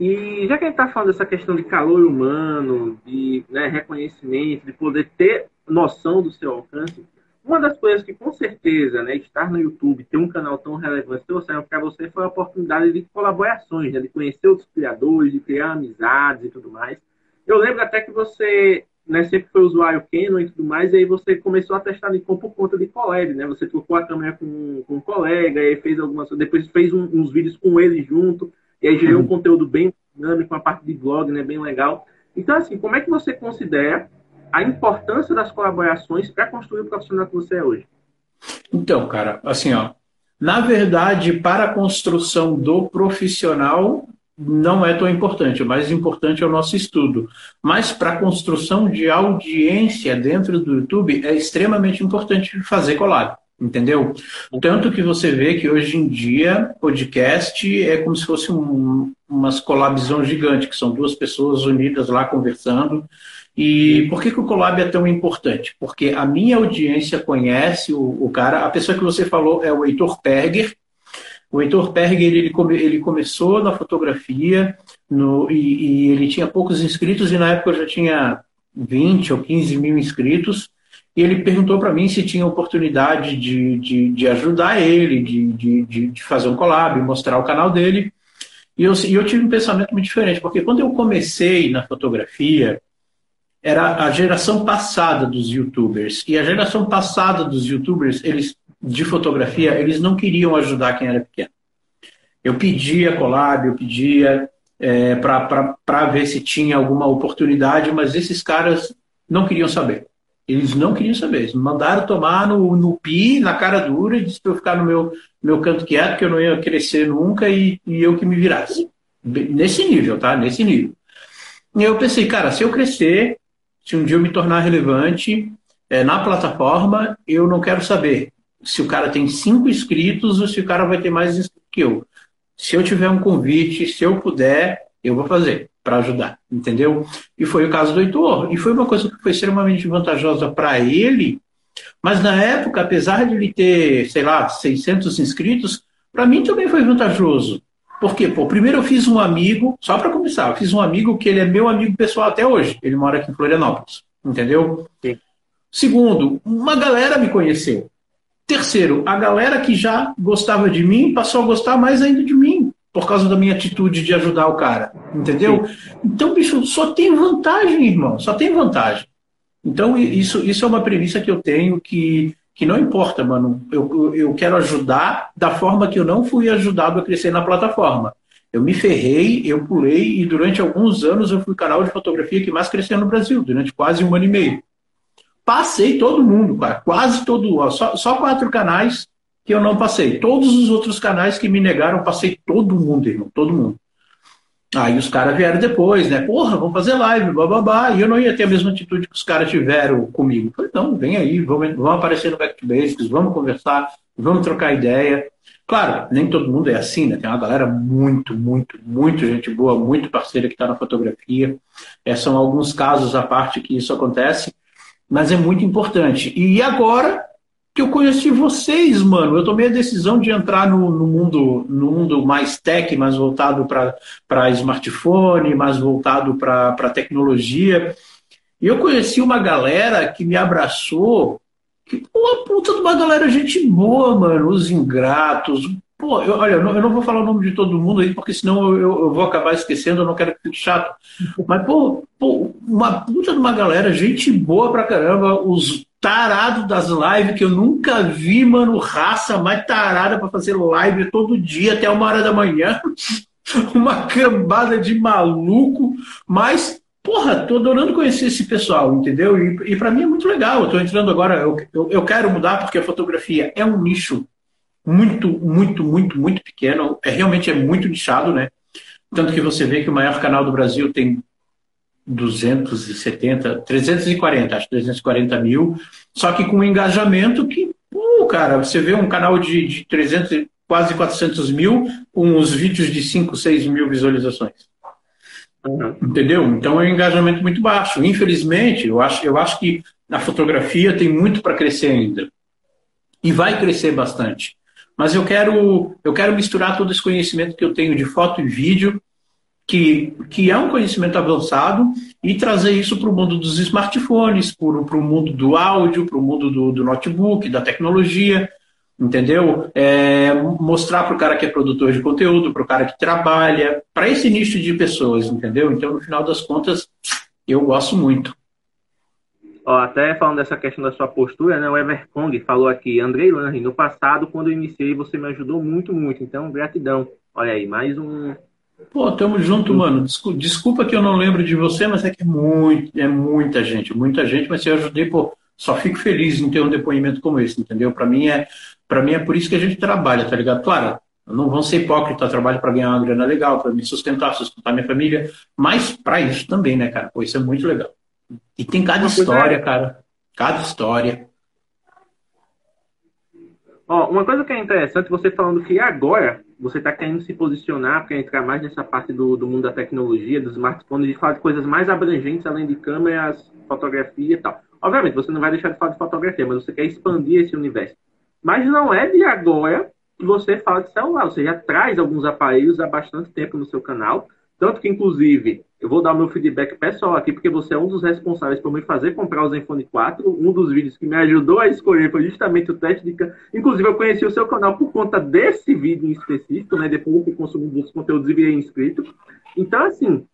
Speaker 1: E já que a gente está falando dessa questão de calor humano, de né, reconhecimento, de poder ter noção do seu alcance, uma das coisas que, com certeza, né, estar no YouTube, ter um canal tão relevante, trouxeram para você foi a oportunidade de colaborações, né, de conhecer outros criadores, de criar amizades e tudo mais. Eu lembro até que você né, sempre foi usuário Canon e tudo mais, e aí você começou a testar Nikon por conta de collab, né? Você trocou a câmera com, com um colega, e fez algumas depois fez um, uns vídeos com ele junto, e aí gerou um uhum. conteúdo bem dinâmico, uma parte de blog, né, bem legal. Então, assim, como é que você considera a importância das colaborações para construir o profissional que você é hoje?
Speaker 2: Então, cara, assim, ó, na verdade, para a construção do profissional não é tão importante. O mais importante é o nosso estudo. Mas para a construção de audiência dentro do YouTube é extremamente importante fazer collab. Entendeu? Tanto que você vê que hoje em dia podcast é como se fosse um, umas collabzão gigante, que são duas pessoas unidas lá conversando e por que, que o collab é tão importante? Porque a minha audiência conhece o, o cara, a pessoa que você falou é o Heitor Perger. O Heitor Perger ele, ele começou na fotografia no, e, e, ele tinha poucos inscritos, e na época eu já tinha 20 ou 15 mil inscritos. E ele perguntou para mim se tinha oportunidade de, de, de ajudar ele, de, de, de, fazer um collab, mostrar o canal dele. E eu, e eu tive um pensamento muito diferente, porque quando eu comecei na fotografia, era a geração passada dos youtubers. E a geração passada dos youtubers, eles de fotografia, eles não queriam ajudar quem era pequeno. Eu pedia collab, eu pedia é, para ver se tinha alguma oportunidade, mas esses caras não queriam saber. Eles não queriam saber. Eles mandaram tomar no, no pi, na cara dura, e disse para eu ficar no meu, meu canto quieto, que eu não ia crescer nunca e, e eu que me virasse. Nesse nível, tá? Nesse nível. E eu pensei, cara, se eu crescer, se um dia eu me tornar relevante é, na plataforma, eu não quero saber se o cara tem cinco inscritos ou se o cara vai ter mais inscritos que eu. Se eu tiver um convite, se eu puder, eu vou fazer para ajudar, entendeu? E foi o caso do Heitor. E foi uma coisa que foi extremamente vantajosa para ele, mas na época, apesar de ele ter, sei lá, 600 inscritos, para mim também foi vantajoso. Por quê? Pô, primeiro eu fiz um amigo, só para começar, eu fiz um amigo que ele é meu amigo pessoal até hoje. Ele mora aqui em Florianópolis, entendeu? Sim. Segundo, uma galera me conheceu. Terceiro, a galera que já gostava de mim passou a gostar mais ainda de mim, por causa da minha atitude de ajudar o cara, entendeu? Sim. Então, bicho, só tem vantagem, irmão, só tem vantagem. Então, isso, isso é uma premissa que eu tenho que que não importa, mano. Eu, eu quero ajudar da forma que eu não fui ajudado a crescer na plataforma. Eu me ferrei, eu pulei e durante alguns anos eu fui o canal de fotografia que mais cresceu no Brasil, durante quase um ano e meio. Passei todo mundo, quase todo, só, só quatro canais que eu não passei. Todos os outros canais que me negaram, passei todo mundo, irmão, todo mundo. Aí os caras vieram depois, né? Porra, vamos fazer live, bababá. E eu não ia ter a mesma atitude que os caras tiveram comigo. Falei, não, vem aí, vamos, vamos aparecer no Back to Basics, vamos conversar, vamos trocar ideia. Claro, nem todo mundo é assim, né? Tem uma galera muito, muito, muito gente boa, muito parceira que está na fotografia. É, são alguns casos à parte que isso acontece, mas é muito importante. E agora que eu conheci vocês, mano, eu tomei a decisão de entrar no, no mundo, no mundo mais tech, mais voltado para smartphone, mais voltado para tecnologia. E eu conheci uma galera que me abraçou que, pô, puta de uma galera, gente boa, mano. Os ingratos. Pô, eu, olha, eu não, vou falar o nome de todo mundo aí, porque senão eu, eu, vou acabar esquecendo, eu não quero que fique chato. Mas, pô, pô, uma puta de uma galera, gente boa pra caramba. Os tarados das lives que eu nunca vi, mano, raça mais tarada para fazer live todo dia até uma hora da manhã. <laughs> uma cambada de maluco, mas porra, tô adorando conhecer esse pessoal, entendeu? E, e para mim é muito legal. Eu tô entrando agora, eu, eu, eu, quero mudar porque a fotografia é um nicho muito, muito, muito, muito pequeno. É realmente é muito nichado, né? Tanto que você vê que o maior canal do Brasil tem 270, 340, acho 340 mil, só que com um engajamento que, pô, cara, você vê um canal de, de 300, quase 400 mil, com os vídeos de 5, 6 mil visualizações. Uhum. Entendeu? Então é um engajamento muito baixo. Infelizmente, eu acho, eu acho que a fotografia tem muito para crescer ainda. E vai crescer bastante. Mas eu quero, eu quero misturar todo esse conhecimento que eu tenho de foto e vídeo, que, que é um conhecimento avançado, e trazer isso para o mundo dos smartphones, para o mundo do áudio, para o mundo do, do notebook, da tecnologia, entendeu? É, mostrar para o cara que é produtor de conteúdo, para o cara que trabalha, para esse nicho de pessoas, entendeu? Então, no final das contas, eu gosto muito.
Speaker 1: Ó, até falando dessa questão da sua postura, né? O Everkong falou aqui, Andrei Lange, no passado, quando eu iniciei, você me ajudou muito, muito. Então, gratidão. Olha aí, mais um.
Speaker 2: Pô, tamo junto, mano. Desculpa que eu não lembro de você, mas é que é muito, é muita gente, muita gente, mas eu ajudei, pô, só fico feliz em ter um depoimento como esse, entendeu? Para mim é para mim é por isso que a gente trabalha, tá ligado? Claro, não vão ser hipócrita, trabalho para ganhar uma grana legal, para me sustentar, sustentar minha família, mas para isso também, né, cara? Pô, isso é muito legal. E tem cada uma história, é... cara. Cada história.
Speaker 1: Ó, uma coisa que é interessante, você falando que agora você está querendo se posicionar para entrar mais nessa parte do, do mundo da tecnologia, dos smartphones, de falar de coisas mais abrangentes, além de câmeras, fotografia e tal. Obviamente, você não vai deixar de falar de fotografia, mas você quer expandir esse universo. Mas não é de agora que você fala de celular. Você já traz alguns aparelhos há bastante tempo no seu canal. Tanto que, inclusive, eu vou dar meu feedback pessoal aqui, porque você é um dos responsáveis por me fazer comprar o Zenfone 4. Um dos vídeos que me ajudou a escolher foi justamente o teste de. Inclusive, eu conheci o seu canal por conta desse vídeo em específico, né? Depois eu fui consumindo os conteúdos e virei inscrito. Então, assim,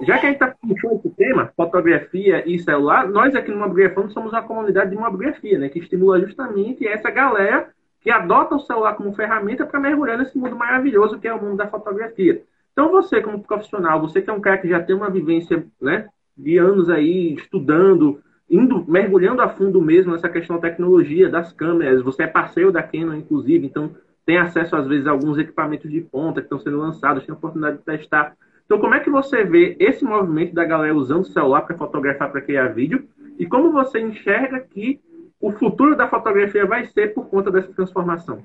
Speaker 1: já que a gente está puxando esse tema, fotografia e celular, nós aqui no Mobigrafando somos uma comunidade de mobigrafia, né? Que estimula justamente essa galera que adota o celular como ferramenta para mergulhar nesse mundo maravilhoso que é o mundo da fotografia. Então você, como profissional, você que é um cara que já tem uma vivência né, de anos aí estudando, indo, mergulhando a fundo mesmo nessa questão da tecnologia, das câmeras, você é parceiro da Canon, inclusive, então tem acesso, às vezes, a alguns equipamentos de ponta que estão sendo lançados, tem a oportunidade de testar então, como é que você vê esse movimento da galera usando o celular para fotografar, para criar vídeo? E como você enxerga que o futuro da fotografia vai ser por conta dessa transformação?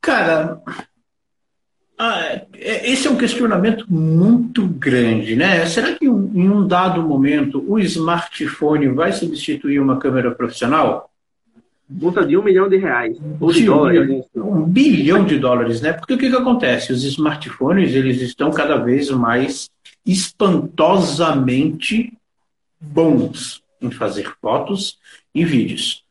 Speaker 2: Cara, ah, é, esse é um questionamento muito grande, né? Será que em um dado momento o smartphone vai substituir uma câmera profissional?
Speaker 1: multa de um milhão de reais. Ou de,
Speaker 2: dólares. Um bilhão de dólares, né? Porque o que, que acontece? Os smartphones eles estão cada vez mais espantosamente bons em fazer fotos e vídeos.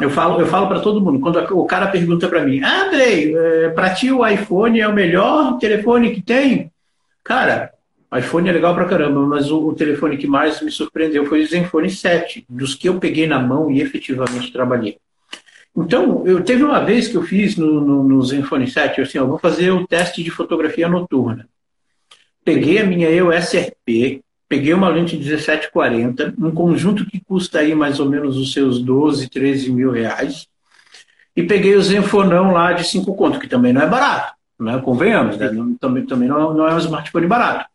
Speaker 2: Eu falo, eu falo para todo mundo, quando o cara pergunta para mim, ah, Andrei, é, para ti o iPhone é o melhor telefone que tem? Cara, iPhone é legal pra caramba, mas o, o, telefone que mais me surpreendeu foi o Zenfone 7, dos que eu peguei na mão e efetivamente trabalhei. Então, eu teve uma vez que eu fiz no, no, no Zenfone 7, assim, eu vou fazer o teste de fotografia noturna. Peguei a minha EOS RP, peguei uma lente 1740, um conjunto que custa aí mais ou menos os seus 12, 13 mil reais, e peguei o Zenfonão lá de 5 conto, que também não é barato, né? convenhamos, né? Não, também, também não, não é um smartphone barato.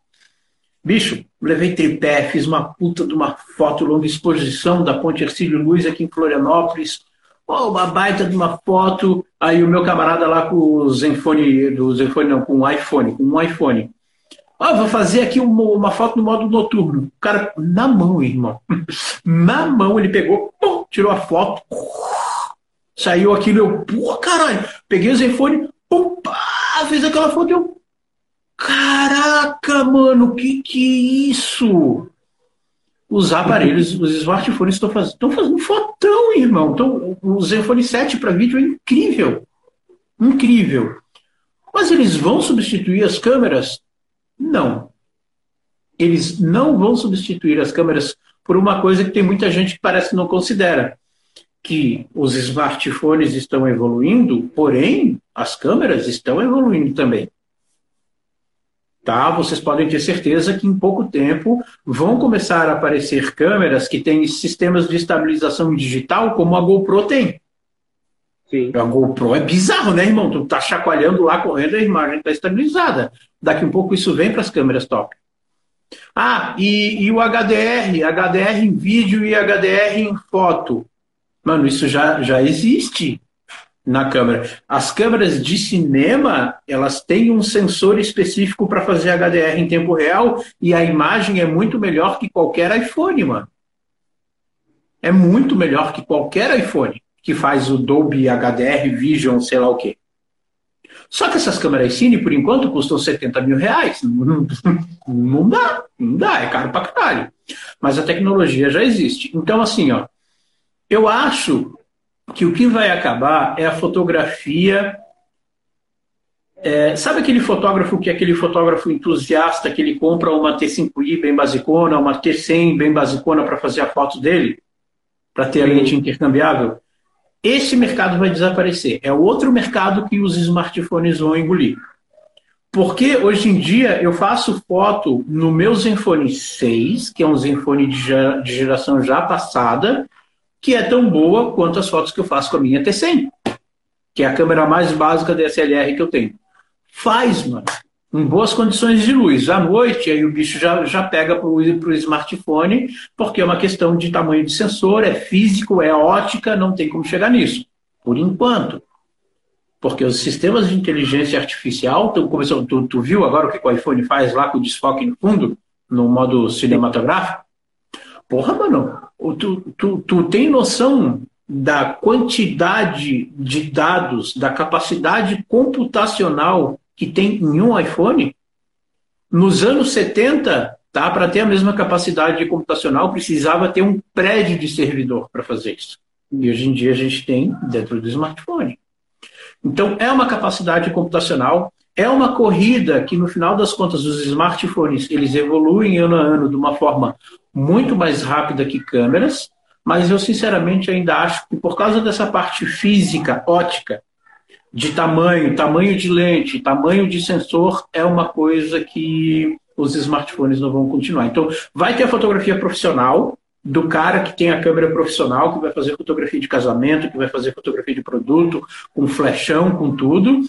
Speaker 2: Bicho, levei tripé, fiz uma puta de uma foto longa exposição da Ponte Ercílio Luz aqui em Florianópolis, Oh, uma baita de uma foto. Aí o meu camarada lá com o Zenfone, do Zenfone não, com um iPhone, com um iPhone. Oh, vou fazer aqui uma, uma, foto no modo noturno. O cara, na mão, irmão. <laughs> Na mão, ele pegou, pum, tirou a foto. Saiu aquilo, eu, pô, caralho. Peguei o Zenfone, pum, pá, fez aquela foto, eu, caraca, mano, que que é isso? os aparelhos, os smartphones estão fazendo, fazendo fotão, irmão. Então, o Zenfone 7 para vídeo é incrível. Incrível. Mas eles vão substituir as câmeras? Não. Eles não vão substituir as câmeras por uma coisa que tem muita gente que parece que não considera. Que os smartphones estão evoluindo, porém, as câmeras estão evoluindo também. Tá? Vocês podem ter certeza que em pouco tempo vão começar a aparecer câmeras que têm sistemas de estabilização digital como a GoPro tem. Sim. A GoPro é bizarro, né, irmão? Tu tá chacoalhando lá, correndo, a imagem está estabilizada. Daqui um pouco isso vem para as câmeras top. Ah, e, e, o HDR, HDR em vídeo e HDR em foto. Mano, isso já, já existe na câmera. As câmeras de cinema, elas têm um sensor específico para fazer HDR em tempo real e a imagem é muito melhor que qualquer iPhone, mano. É muito melhor que qualquer iPhone que faz o Dolby HDR Vision, sei lá o quê. Só que essas câmeras Cine, por enquanto, custam 70 mil reais. Não, não dá, não dá, é caro pra caralho. Mas a tecnologia já existe. Então, assim, ó, eu acho que o que vai acabar é a fotografia. É, sabe aquele fotógrafo que é aquele fotógrafo entusiasta que ele compra uma T5i bem basicona, uma T100 bem basicona para fazer a foto dele? Para ter a lente intercambiável? Esse mercado vai desaparecer. É outro mercado que os smartphones vão engolir. Porque hoje em dia eu faço foto no meu Zenfone 6, que é um Zenfone de geração já passada, que é tão boa quanto as fotos que eu faço com a minha T100, que é a câmera mais básica DSLR que eu tenho. Faz, mano, em boas condições de luz. À noite, aí o bicho já, já pega para o smartphone, porque é uma questão de tamanho de sensor, é físico, é ótica, não tem como chegar nisso. Por enquanto. Porque os sistemas de inteligência artificial estão começando. Tu, tu viu agora o que o iPhone faz lá com o desfoque no fundo, no modo cinematográfico? Porra, mano, tu, tu, tu tem noção da quantidade de dados, da capacidade computacional que tem em um iPhone? Nos anos 70, tá, para ter a mesma capacidade computacional, precisava ter um prédio de servidor para fazer isso. E hoje em dia a gente tem dentro do smartphone. Então, é uma capacidade computacional, é uma corrida que, no final das contas, os smartphones eles evoluem ano a ano de uma forma muito mais rápida que câmeras, mas eu sinceramente ainda acho que por causa dessa parte física, ótica, de tamanho, tamanho de lente, tamanho de sensor, é uma coisa que os smartphones não vão continuar. Então, vai ter a fotografia profissional do cara que tem a câmera profissional, que vai fazer fotografia de casamento, que vai fazer fotografia de produto, com flechão, com tudo.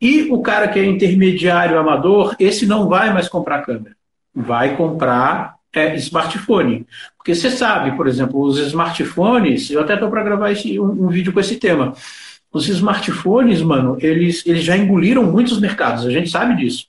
Speaker 2: E o cara que é intermediário amador, esse não vai mais comprar câmera. Vai comprar é, smartphone. Porque você sabe, por exemplo, os smartphones, eu até estou para gravar esse, um, um, vídeo com esse tema. Os smartphones, mano, eles, eles já engoliram muitos mercados, a gente sabe disso.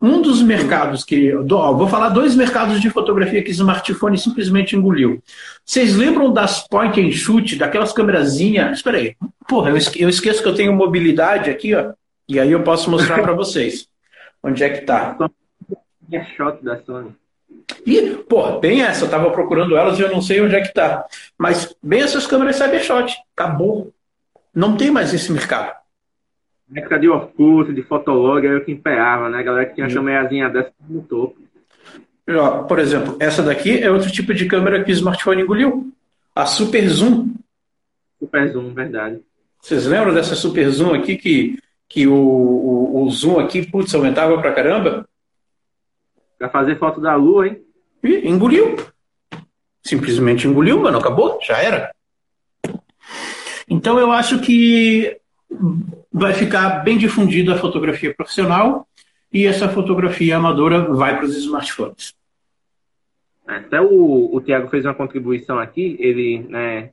Speaker 2: Um dos mercados que. Ó, vou falar dois mercados de fotografia que smartphone simplesmente engoliu. Vocês lembram das point and shoot, daquelas câmerazinhas? Espera aí. Porra, eu esqueço que eu tenho mobilidade aqui, ó. E aí eu posso mostrar para vocês. <laughs> Onde é que tá?
Speaker 1: Shot da Sony.
Speaker 2: E, pô, bem essa, eu tava procurando elas e eu não sei onde é que tá. Mas bem essas câmeras Cybershot, acabou. Não tem mais esse mercado.
Speaker 1: Na época de Orkut, de Fotolog, era o que empeava, né? A galera que tinha câmerazinha dessa no topo.
Speaker 2: Por exemplo, essa daqui é outro tipo de câmera que o smartphone engoliu. A Super Zoom.
Speaker 1: Super Zoom, verdade.
Speaker 2: Vocês lembram dessa super zoom aqui que, que o, o, o zoom aqui, putz, aumentava pra caramba?
Speaker 1: Pra fazer foto da lua, hein?
Speaker 2: E engoliu. Simplesmente engoliu, mano. Acabou, já era. Então eu acho que vai ficar bem difundida a fotografia profissional e essa fotografia amadora vai para os smartphones.
Speaker 1: Até o, o Tiago fez uma contribuição aqui, ele né,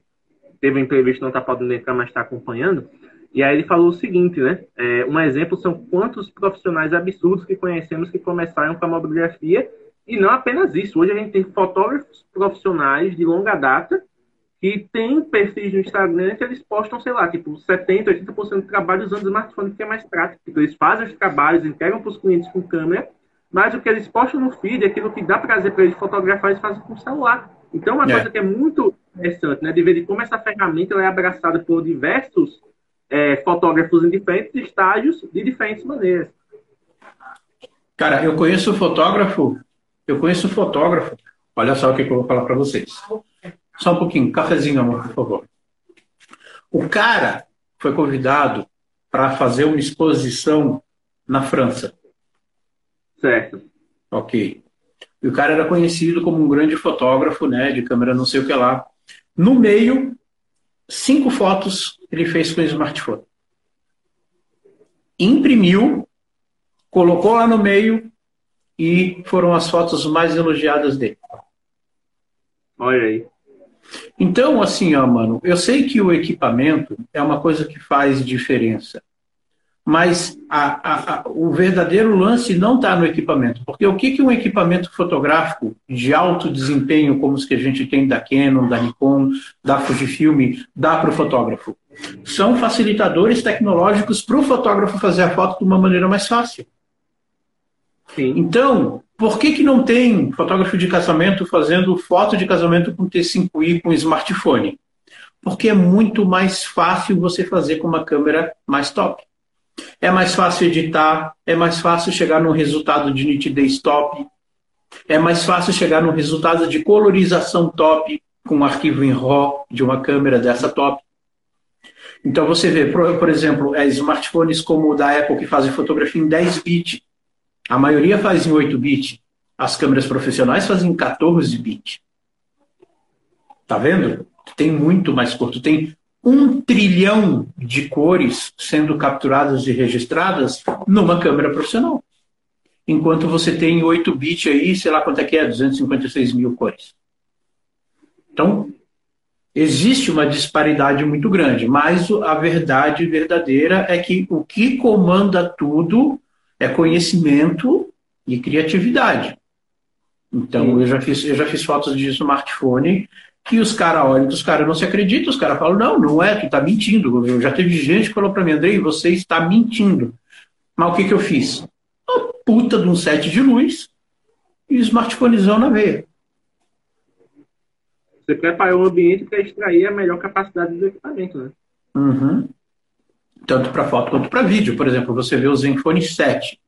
Speaker 1: teve um imprevisto, não está podendo entrar, mas está acompanhando. E aí ele falou o seguinte, né? É, um exemplo são quantos profissionais absurdos que conhecemos que começaram com a mobigrafia e não apenas isso. Hoje a gente tem fotógrafos profissionais de longa data que têm perfis no Instagram que eles postam, sei lá, tipo 70%, 80% do trabalho usando o smartphone, que é mais prático. Tipo, eles fazem os trabalhos, entregam para os clientes com câmera, mas o que eles postam no feed, aquilo que dá prazer para eles fotografar, eles fazem com o celular. Então, uma é. coisa que é muito interessante, né, de ver de como essa ferramenta é abraçada por diversos é, fotógrafos em diferentes estágios, de diferentes maneiras.
Speaker 2: Cara, eu conheço fotógrafo eu conheço um fotógrafo. Olha só o que eu vou falar para vocês. Só um pouquinho, cafezinho, amor, por favor. O cara foi convidado para fazer uma exposição na França.
Speaker 1: Certo.
Speaker 2: Ok. E o cara era conhecido como um grande fotógrafo, né, de câmera não sei o que lá. No meio, cinco fotos ele fez com o smartphone. Imprimiu, colocou lá no meio, e foram as fotos mais elogiadas dele.
Speaker 1: Olha aí.
Speaker 2: Então, assim, ó, mano, eu sei que o equipamento é uma coisa que faz diferença. Mas a, a, a, o verdadeiro lance não está no equipamento. Porque o que, que um equipamento fotográfico de alto desempenho, como os que a gente tem da Canon, da Nikon, da Fujifilm, dá para o fotógrafo? São facilitadores tecnológicos para o fotógrafo fazer a foto de uma maneira mais fácil. Sim. Então, por que, que não tem fotógrafo de casamento fazendo foto de casamento com T5i com smartphone? Porque é muito mais fácil você fazer com uma câmera mais top. É mais fácil editar, é mais fácil chegar num resultado de nitidez top, é mais fácil chegar num resultado de colorização top com um arquivo em RAW de uma câmera dessa top. Então você vê, por, exemplo, é, smartphones como o da Apple que fazem fotografia em 10 bits a maioria faz em 8 bits. As câmeras profissionais fazem em 14 bits. Tá vendo? Tem muito mais curto. Tem um trilhão de cores sendo capturadas e registradas numa câmera profissional. Enquanto você tem 8 bits aí, sei lá quanto é que é, 256 mil cores. Então, existe uma disparidade muito grande, mas a verdade verdadeira é que o que comanda tudo é conhecimento e criatividade. Então, eu já, fiz, eu já fiz fotos de smartphone que os caras olham, os caras não se acreditam, os caras falam, não, não é, tu tá mentindo. Eu já teve gente que falou para mim, Andrei, você está mentindo. Mas o que, que eu fiz? Uma puta de um set de luz e smartphonezão na veia.
Speaker 1: Você preparou o ambiente para extrair a melhor capacidade do equipamento, né?
Speaker 2: Uhum tanto para foto quanto para vídeo. Por exemplo, você vê o Zenfone 7.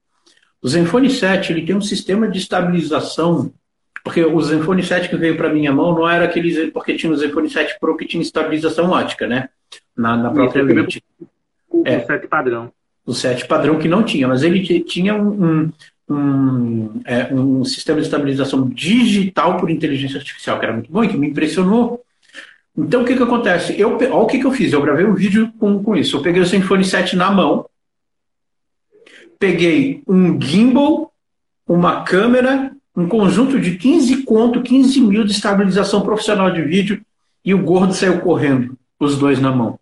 Speaker 2: O Zenfone 7 ele tem um sistema de estabilização, porque o Zenfone 7 que veio para minha mão não era aquele, porque tinha o Zenfone 7 Pro que tinha estabilização ótica, né? Na, na própria lente.
Speaker 1: O, é, o 7 padrão.
Speaker 2: O 7 padrão que não tinha, mas ele tinha um, um, um, é, um sistema de estabilização digital por inteligência artificial, que era muito bom e que me impressionou então, o que, que acontece? Eu, olha o que, que eu fiz. Eu gravei um vídeo com, com isso. Eu peguei o Symfony 7 na mão, peguei um gimbal, uma câmera, um conjunto de 15 conto, 15 mil de estabilização profissional de vídeo e o gordo saiu correndo, os dois na mão.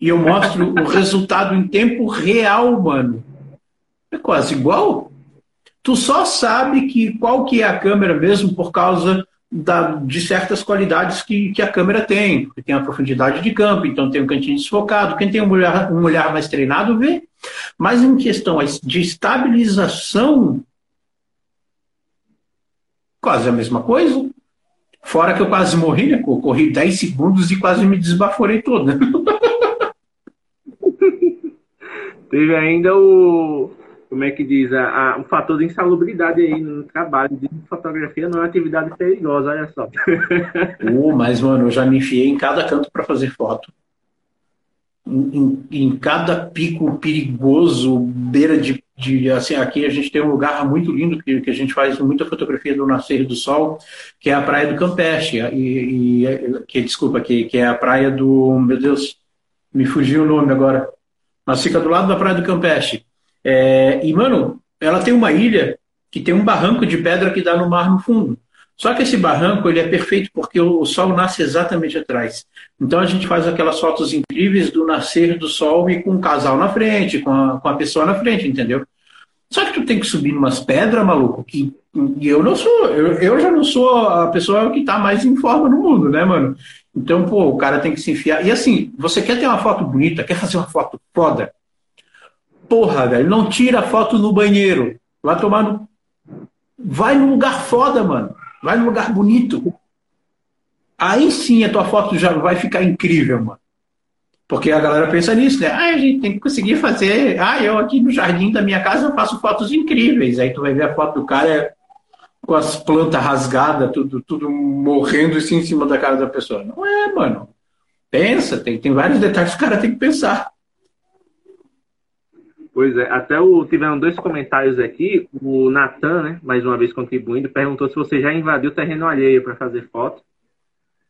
Speaker 2: E eu mostro o resultado em tempo real, mano. É quase igual. Tu só sabe que qual que é a câmera mesmo por causa da, de certas qualidades que, que a câmera tem. Tem a profundidade de campo, então tem um cantinho desfocado. Quem tem um olhar, um olhar mais treinado vê. Mas em questão de estabilização, quase a mesma coisa. Fora que eu quase morri, né? Eu corri 10 segundos e quase me desbaforei todo. Né? <laughs>
Speaker 1: Teve ainda o, como é que diz, a, a, um fator de insalubridade aí no trabalho. De fotografia não é uma atividade perigosa, olha só. <laughs>
Speaker 2: Uh, mas, mano, eu já me enfiei em cada canto para fazer foto. em, em, cada pico perigoso, beira de, de, assim, aqui a gente tem um lugar muito lindo que, que a gente faz muita fotografia do nascer do sol, que é a praia do Campeche, e, e que desculpa, que, que é a praia do, meu Deus, me fugiu o nome agora, mas fica do lado da praia do Campeche. É, e mano, ela tem uma ilha que tem um barranco de pedra que dá no mar no fundo. Só que esse barranco ele é perfeito porque o sol nasce exatamente atrás. Então a gente faz aquelas fotos incríveis do nascer do sol e com um casal na frente, com a, com a pessoa na frente, entendeu? Só que tu tem que subir umas pedras, maluco, que e eu não sou, eu, eu já não sou a pessoa que está mais em forma no mundo, né, mano? Então, pô, o cara tem que se enfiar. E assim, você quer ter uma foto bonita, quer fazer uma foto foda? Porra, velho, não tira foto no banheiro. Vai tomar no. Vai num lugar foda, mano. Vai num lugar bonito. Aí sim a tua foto já vai ficar incrível, mano. Porque a galera pensa nisso, né? Ah, a gente tem que conseguir fazer. Ah, eu aqui no jardim da minha casa eu faço fotos incríveis. Aí tu vai ver a foto do cara com as plantas rasgadas, tudo, tudo morrendo assim em cima da cara da pessoa. Não é, mano. Pensa, tem, tem vários detalhes que o cara tem que pensar.
Speaker 1: Pois é, até o, tiveram dois comentários aqui. O Natan, né, mais uma vez contribuindo, perguntou se você já invadiu terreno alheio para fazer foto.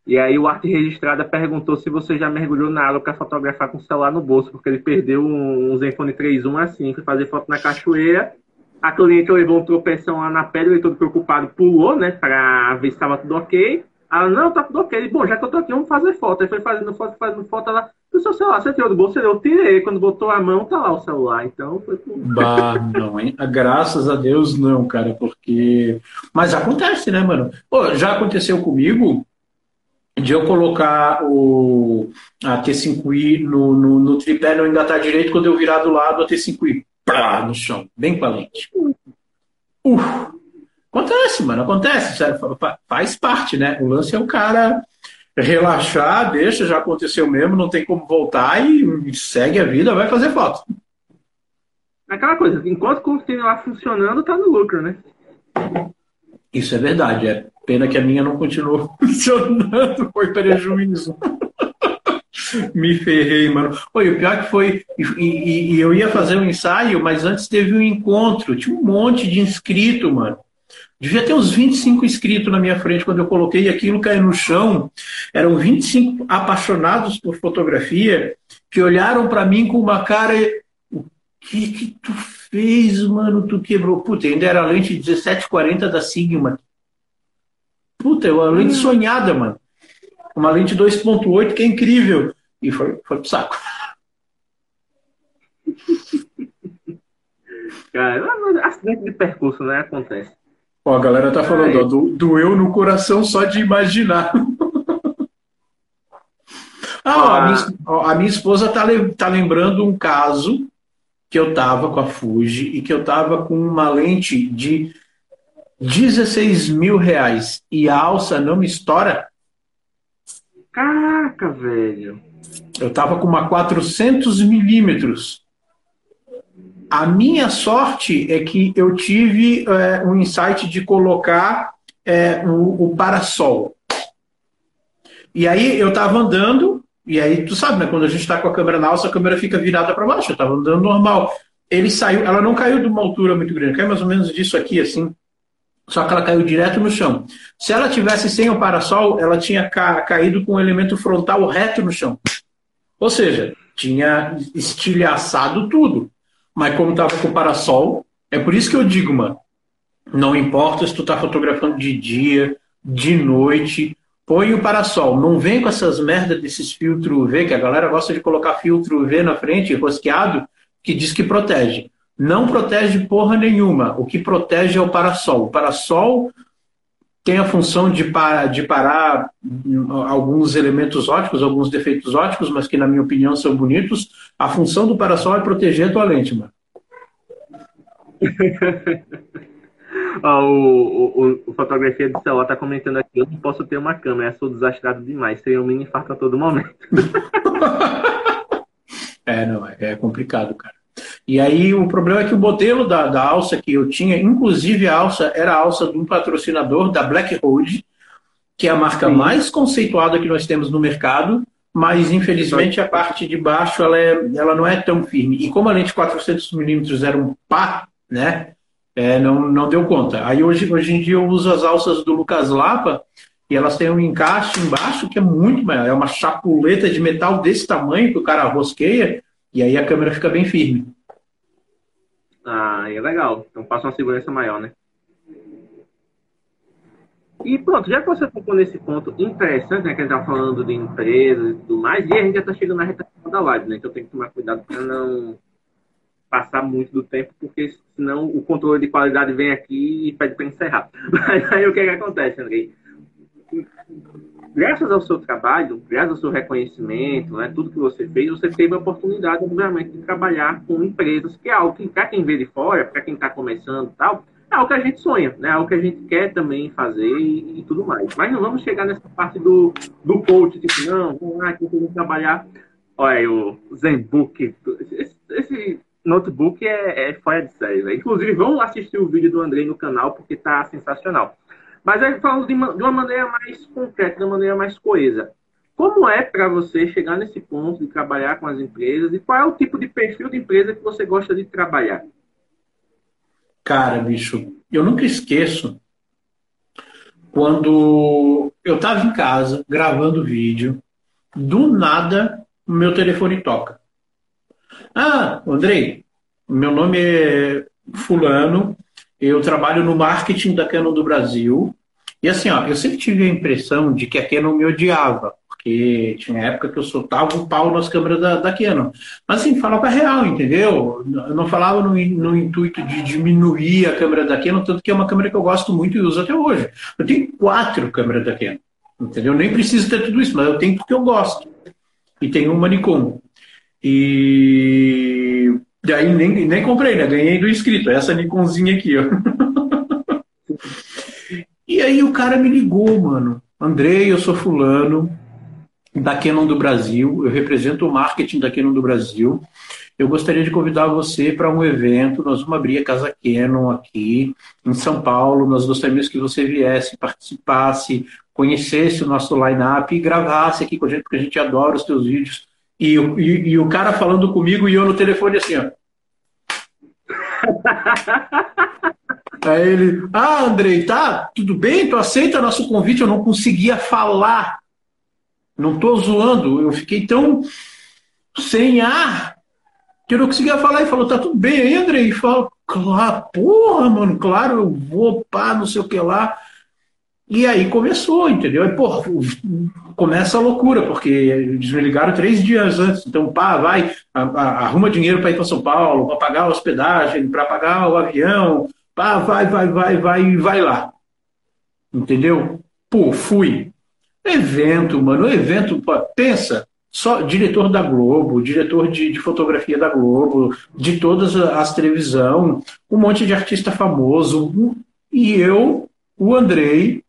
Speaker 1: E aí o Arte Registrada perguntou se você já mergulhou na água para fotografar com o celular no bolso, porque ele perdeu um, um Zenfone 3.1 assim, foi fazer foto na cachoeira. A cliente levou um tropeção lá na pedra, ele todo preocupado pulou, né, para ver se estava tudo ok. Ela, não, tá tudo ok. Bom, já que eu tô aqui, vamos fazer foto. Aí foi fazendo foto, fazendo foto, ela, o seu celular, você tirou do bolso? Eu tirei. Quando botou a mão, tá lá o celular. Então foi.
Speaker 2: Bah, não, hein? Graças a Deus, não, cara, porque. Mas acontece, né, mano? Pô, já aconteceu comigo de eu colocar o, a T5i no, no, no tripé, não engatar direito, quando eu virar do lado, a T5i pá, no chão, bem com a lente. Uf. Acontece, mano, acontece, sério, faz parte, né? O lance é o cara relaxar, deixa, já aconteceu mesmo, não tem como voltar e segue a vida, vai fazer foto.
Speaker 1: Aquela coisa, enquanto continuar funcionando, tá no lucro, né?
Speaker 2: Isso é verdade, é pena que a minha não continuou <laughs> funcionando, foi prejuízo. <laughs> Me ferrei, mano. Oi, o pior que foi. E, e, e, eu ia fazer um ensaio, mas antes teve um encontro. Tinha um monte de inscrito, mano. Devia ter uns 25 inscritos na minha frente quando eu coloquei aquilo cair no chão. Eram 25 apaixonados por fotografia que olharam para mim com uma cara. O que que tu fez, mano? Tu quebrou. Puta, ainda era a lente 1740 da Sigma. Puta, é uma lente hum. sonhada, mano. Uma lente 2.8 que é incrível. E foi, foi pro saco. <laughs>
Speaker 1: Cara, acidente de percurso, né? Acontece.
Speaker 2: Ó, a galera tá falando, ó, do, doeu no coração só de imaginar. <laughs> ah, ó, a, minha, ó, a, minha, esposa tá, tá lembrando um caso que eu tava com a Fuji e que eu tava com uma lente de 16 mil reais e a alça não me estoura.
Speaker 1: Caraca, velho.
Speaker 2: Eu tava com uma 400 milímetros a minha sorte é que eu tive é, um insight de colocar é, o, o parasol. E aí eu estava andando, e aí tu sabe, né? Quando a gente está com a câmera na alça, a câmera fica virada para baixo. Eu estava andando normal. Ele saiu, ela não caiu de uma altura muito grande, caiu mais ou menos disso aqui, assim. Só que ela caiu direto no chão. Se ela tivesse sem o parasol, ela tinha ca caído com o elemento frontal reto no chão. Ou seja, tinha estilhaçado tudo. Mas como estava com o parasol, é por isso que eu digo, mano, não importa se tu tá fotografando de dia, de noite, põe o parasol. Não vem com essas merdas desses filtros UV, que a galera gosta de colocar filtro UV na frente, rosqueado, que diz que protege. Não protege porra nenhuma. O que protege é o parasol. O parasol tem a função de, par, de parar alguns elementos óticos, alguns defeitos óticos, mas que, na minha opinião, são bonitos. A função do parasol é proteger a tua lente, mano. <laughs>
Speaker 1: o, o, o, fotografia de celular tá comentando aqui, eu não posso ter uma câmera, sou desastrado demais, seria um mini infarto a todo momento. <laughs>
Speaker 2: é, não, é, é complicado, cara. E aí o problema é que o modelo da, da alça que eu tinha, inclusive a alça era a alça de um patrocinador da Black Road, que é a marca Sim. mais conceituada que nós temos no mercado, mas infelizmente a parte de baixo ela, é, ela não é tão firme. E como a lente 400mm era um pá, né? É, não, não deu conta. Aí hoje, hoje em dia eu uso as alças do Lucas Lapa e elas têm um encaixe embaixo que é muito maior. É uma chapuleta de metal desse tamanho que o cara rosqueia e aí a câmera fica bem firme.
Speaker 1: Ah, é legal. Então passa uma segurança maior, né? E pronto, já que você tocou nesse ponto interessante, né, que a gente tá falando de empresas e tudo mais, e a gente já tá chegando na reta da live, né, então tem que tomar cuidado para não passar muito do tempo, porque senão o controle de qualidade vem aqui e pede para encerrar. <laughs> Mas aí o que, é que acontece, Andrei? Graças ao seu trabalho, graças ao seu reconhecimento, né, tudo que você fez, você teve a oportunidade, obviamente, de trabalhar com empresas, que é algo que, para quem vê de fora, para quem está começando e tal, é algo que a gente sonha, né? É algo que a gente quer também fazer e, e, tudo mais. Mas não vamos chegar nessa parte do, do coach, tipo, não, vamos lá, aqui vamos trabalhar. Olha o Zenbook. Esse, esse notebook é, é fora de série, né? Inclusive, vamos assistir o vídeo do André no canal, porque tá sensacional. Mas aí falando de uma, de uma maneira mais concreta, de uma maneira mais coesa. Como é para você chegar nesse ponto de trabalhar com as empresas e qual é o tipo de perfil de empresa que você gosta de trabalhar?
Speaker 2: Cara, bicho, eu nunca esqueço quando eu estava em casa gravando vídeo, do nada o meu telefone toca. Ah, Andrei, meu nome é Fulano, eu trabalho no marketing da Canon do Brasil. E assim, ó, eu sempre tive a impressão de que a Canon me odiava porque tinha época que eu soltava o pau nas câmeras da, da Canon. Mas assim, falava real, entendeu? Eu não falava no, no, intuito de diminuir a câmera da Canon, tanto que é uma câmera que eu gosto muito e uso até hoje. Eu tenho quatro câmeras da Canon, entendeu? Nem preciso ter tudo isso, mas eu tenho porque eu gosto. E tenho uma Nikon. E daí nem, nem comprei, né? Ganhei do inscrito, essa Nikonzinha aqui, ó. <laughs> e aí o cara me ligou, mano. Andrei, eu sou fulano, da Canon do Brasil, eu represento o marketing da Canon do Brasil. Eu gostaria de convidar você para um evento. Nós vamos abrir a Casa Canon aqui em São Paulo. Nós gostaríamos que você viesse, participasse, conhecesse o nosso line-up e gravasse aqui com a gente, porque a gente adora os teus vídeos. E, e, e o cara falando comigo e eu no telefone assim, ó. <laughs> Aí ele, ah, Andrei, tá, tudo bem? Tu aceita nosso convite? Eu não conseguia falar não estou zoando, eu fiquei tão sem ar que eu não conseguia falar. E falou: tá tudo bem aí, André? E fala: claro, porra, mano, claro, eu vou, pá, não sei o que lá. E aí começou, entendeu? E, porra, começa a loucura, porque eles me ligaram três dias antes. Então, pá, vai, arruma dinheiro para ir para São Paulo, para pagar a hospedagem, para pagar o avião, pá, vai, vai, vai, vai vai lá. Entendeu? Pô, fui. Evento, mano, evento, pensa, só diretor da Globo, diretor de, de, fotografia da Globo, de todas as televisão, um monte de artista famoso, e eu, o Andrei,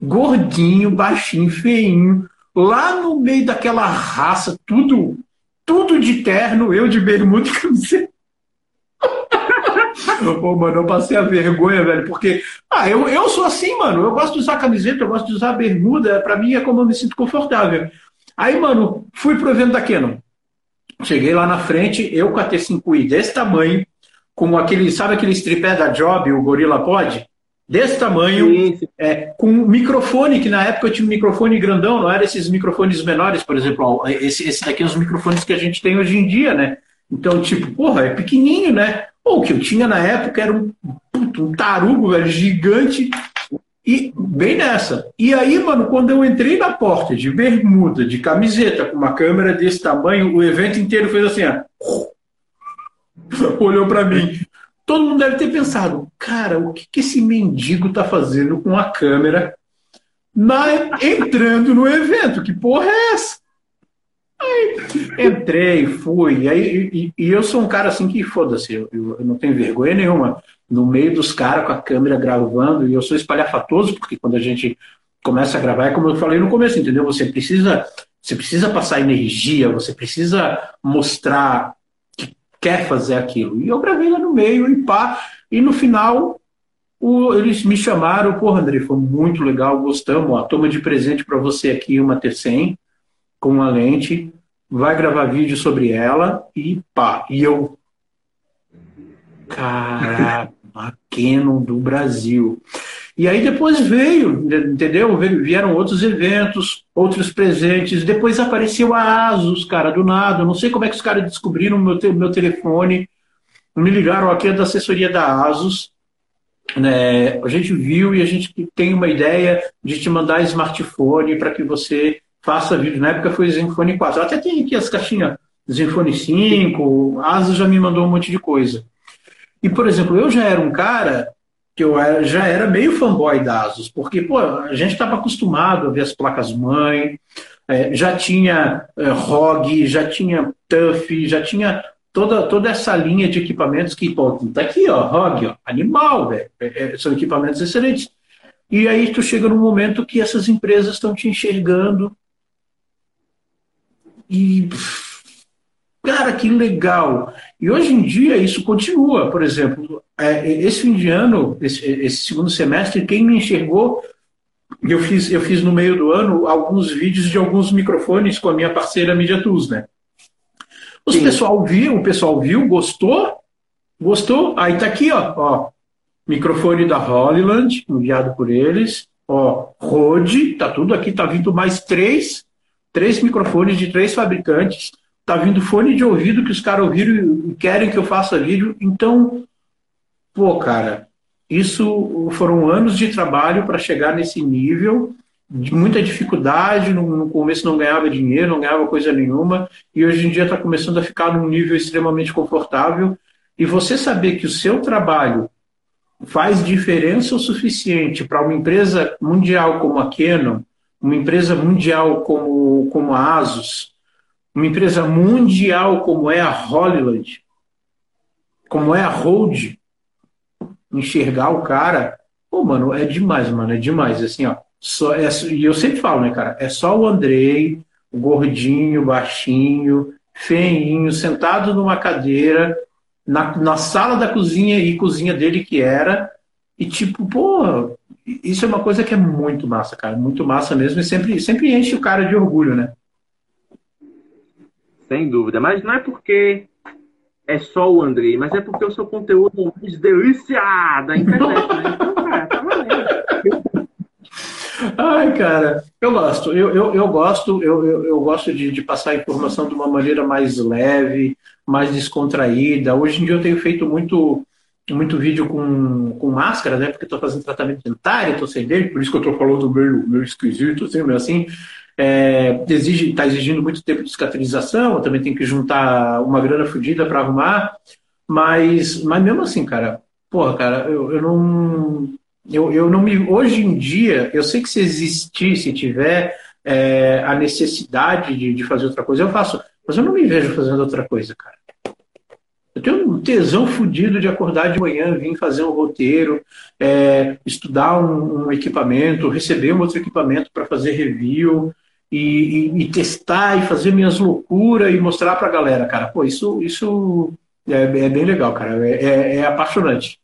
Speaker 2: gordinho, baixinho, feinho, lá no meio daquela raça, tudo, tudo de terno, eu de bermuda e camiseta. Pô, <laughs> mano, eu passei a vergonha, velho, porque. Ah, eu, eu sou assim, mano. Eu gosto de usar camiseta, eu gosto de usar bermuda. Pra mim é como eu me sinto confortável. Aí, mano, fui pro evento da Canon. Cheguei lá na frente, eu com a T5i desse tamanho, com aquele, sabe aquele tripé da Job, o Gorilla Pod? Desse tamanho. É, com um microfone, que na época eu tinha um microfone grandão, não era esses microfones menores, por exemplo. Esse, esse daqui é os microfones que a gente tem hoje em dia, né? Então, tipo, porra, é pequenininho, né? Pô, o que eu tinha na época era um, um tarugo, velho, gigante. E bem nessa. E aí, mano, quando eu entrei na porta de bermuda, de camiseta, com uma câmera desse tamanho, o evento inteiro fez assim, ó. <laughs> Olhou para mim. Todo mundo deve ter pensado, cara, o que, que esse mendigo tá fazendo com a câmera na, entrando no evento? Que porra é essa? Aí, entrei, fui, aí, e, e, eu sou um cara assim que foda-se, eu, eu, não tenho vergonha nenhuma. No meio dos caras com a câmera gravando, e eu sou espalhafatoso, porque quando a gente começa a gravar, é como eu falei no começo, entendeu? Você precisa, você precisa passar energia, você precisa mostrar quer fazer aquilo. E eu gravei lá no meio e pá, e no final o, eles me chamaram, porra, André, foi muito legal, gostamos, ó, toma de presente para você aqui uma T100 com uma lente, vai gravar vídeo sobre ela e pá. E eu. Caraca, <laughs> Canon do Brasil. E aí depois veio, entendeu? Vieram outros eventos, outros presentes. Depois apareceu a Asus, cara, do nada. Não sei como é que os caras descobriram o meu, te meu telefone. Me ligaram aqui da assessoria da Asus. Né? A gente viu e a gente tem uma ideia de te mandar smartphone para que você faça vídeo. Na época foi Zenfone 4. Até tem aqui as caixinhas Zenfone 5, a Asus já me mandou um monte de coisa. E, por exemplo, eu já era um cara que eu era, já era meio fanboy da Asus, porque pô, a gente estava acostumado a ver as placas-mãe, é, já tinha é, ROG, já tinha TUF, já tinha toda, toda essa linha de equipamentos que, pô, tá aqui, ó, ROG, ó, animal, velho, é, é, são equipamentos excelentes. E aí tu chega num momento que essas empresas estão te enxergando e cara, que legal. E hoje em dia isso continua, por exemplo, esse fim de ano, esse, esse, segundo semestre, quem me enxergou, eu fiz, eu fiz no meio do ano alguns vídeos de alguns microfones com a minha parceira Media Tools, né? O pessoal viu, o pessoal viu, gostou, gostou, aí tá aqui, ó, ó microfone da Hollyland, enviado por eles, ó, Rode, tá tudo aqui, tá vindo mais três, três microfones de três fabricantes, tá vindo fone de ouvido que os caras ouviram e querem que eu faça vídeo. Então, pô, cara, isso foram anos de trabalho para chegar nesse nível, de muita dificuldade. No, no, começo não ganhava dinheiro, não ganhava coisa nenhuma, e hoje em dia está começando a ficar num nível extremamente confortável. E você saber que o seu trabalho faz diferença o suficiente para uma empresa mundial como a Canon, uma empresa mundial como, como a Asus, uma empresa mundial como é a Hollywood, como é a Hold, enxergar o cara, pô, mano, é demais, mano, é demais. Assim, ó, só, é, e eu sempre falo, né, cara, é só o Andrei, o gordinho, baixinho, feinho, sentado numa cadeira, na, na sala da cozinha e cozinha dele que era, e tipo, pô, isso é uma coisa que é muito massa, cara, muito massa mesmo, e sempre, sempre enche o cara de orgulho, né?
Speaker 1: Sem dúvida. Mas não é porque é só o Andrei, mas é porque o seu conteúdo é mais delícia da internet, né? Então, cara, tá valendo.
Speaker 2: Ai, cara, eu gosto, eu, eu, eu gosto, eu, eu, eu gosto de, de, passar a informação de uma maneira mais leve, mais descontraída. Hoje em dia eu tenho feito muito, muito vídeo com, com máscara, né? Porque estou fazendo tratamento dentário, estou sem dele, por isso que eu estou falando meio, meio esquisito, assim, meio assim é, exige, está exigindo muito tempo de cicatrização, também tem que juntar uma grana fodida para arrumar, mas, mas mesmo assim, cara, porra, cara, eu, eu não. Eu, eu não me. Hoje em dia, eu sei que se existir, se tiver é, a necessidade de, de fazer outra coisa, eu faço. Mas eu não me vejo fazendo outra coisa, cara. Eu tenho um tesão fodido de acordar de manhã, vir fazer um roteiro, é, estudar um, um, equipamento, receber um outro equipamento para fazer review, e, e, testar e fazer minhas loucuras e mostrar para a galera, cara. Pô, isso, isso é, é bem legal, cara. É, é, é apaixonante.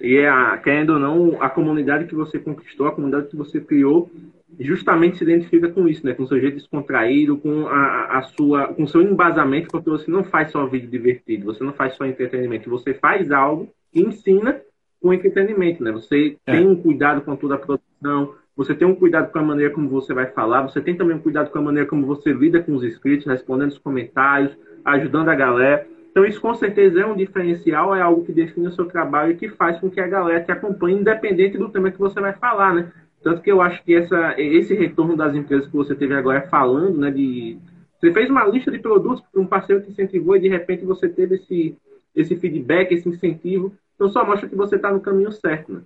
Speaker 1: E é, a, querendo ou não, a comunidade que você conquistou, a comunidade que você criou, justamente se identifica com isso, né? Com o seu jeito descontraído, com a, a sua, com o seu embasamento, porque você não faz só vídeo divertido, você não faz só entretenimento, você faz algo e ensina com entretenimento, né? Você é. tem um cuidado com toda a produção, você tem um cuidado com a maneira como você vai falar, você tem também um cuidado com a maneira como você lida com os inscritos, respondendo os comentários, ajudando a galera. Então, isso com certeza é um diferencial, é algo que define o seu trabalho e que faz com que a galera te acompanhe, independente do tema que você vai falar, né? Tanto que eu acho que essa, esse retorno das empresas que você teve agora falando, né, de. Você fez uma lista de produtos para um parceiro que incentivou e de repente você teve esse, esse feedback, esse incentivo. Então, só mostra que você está no caminho certo, né?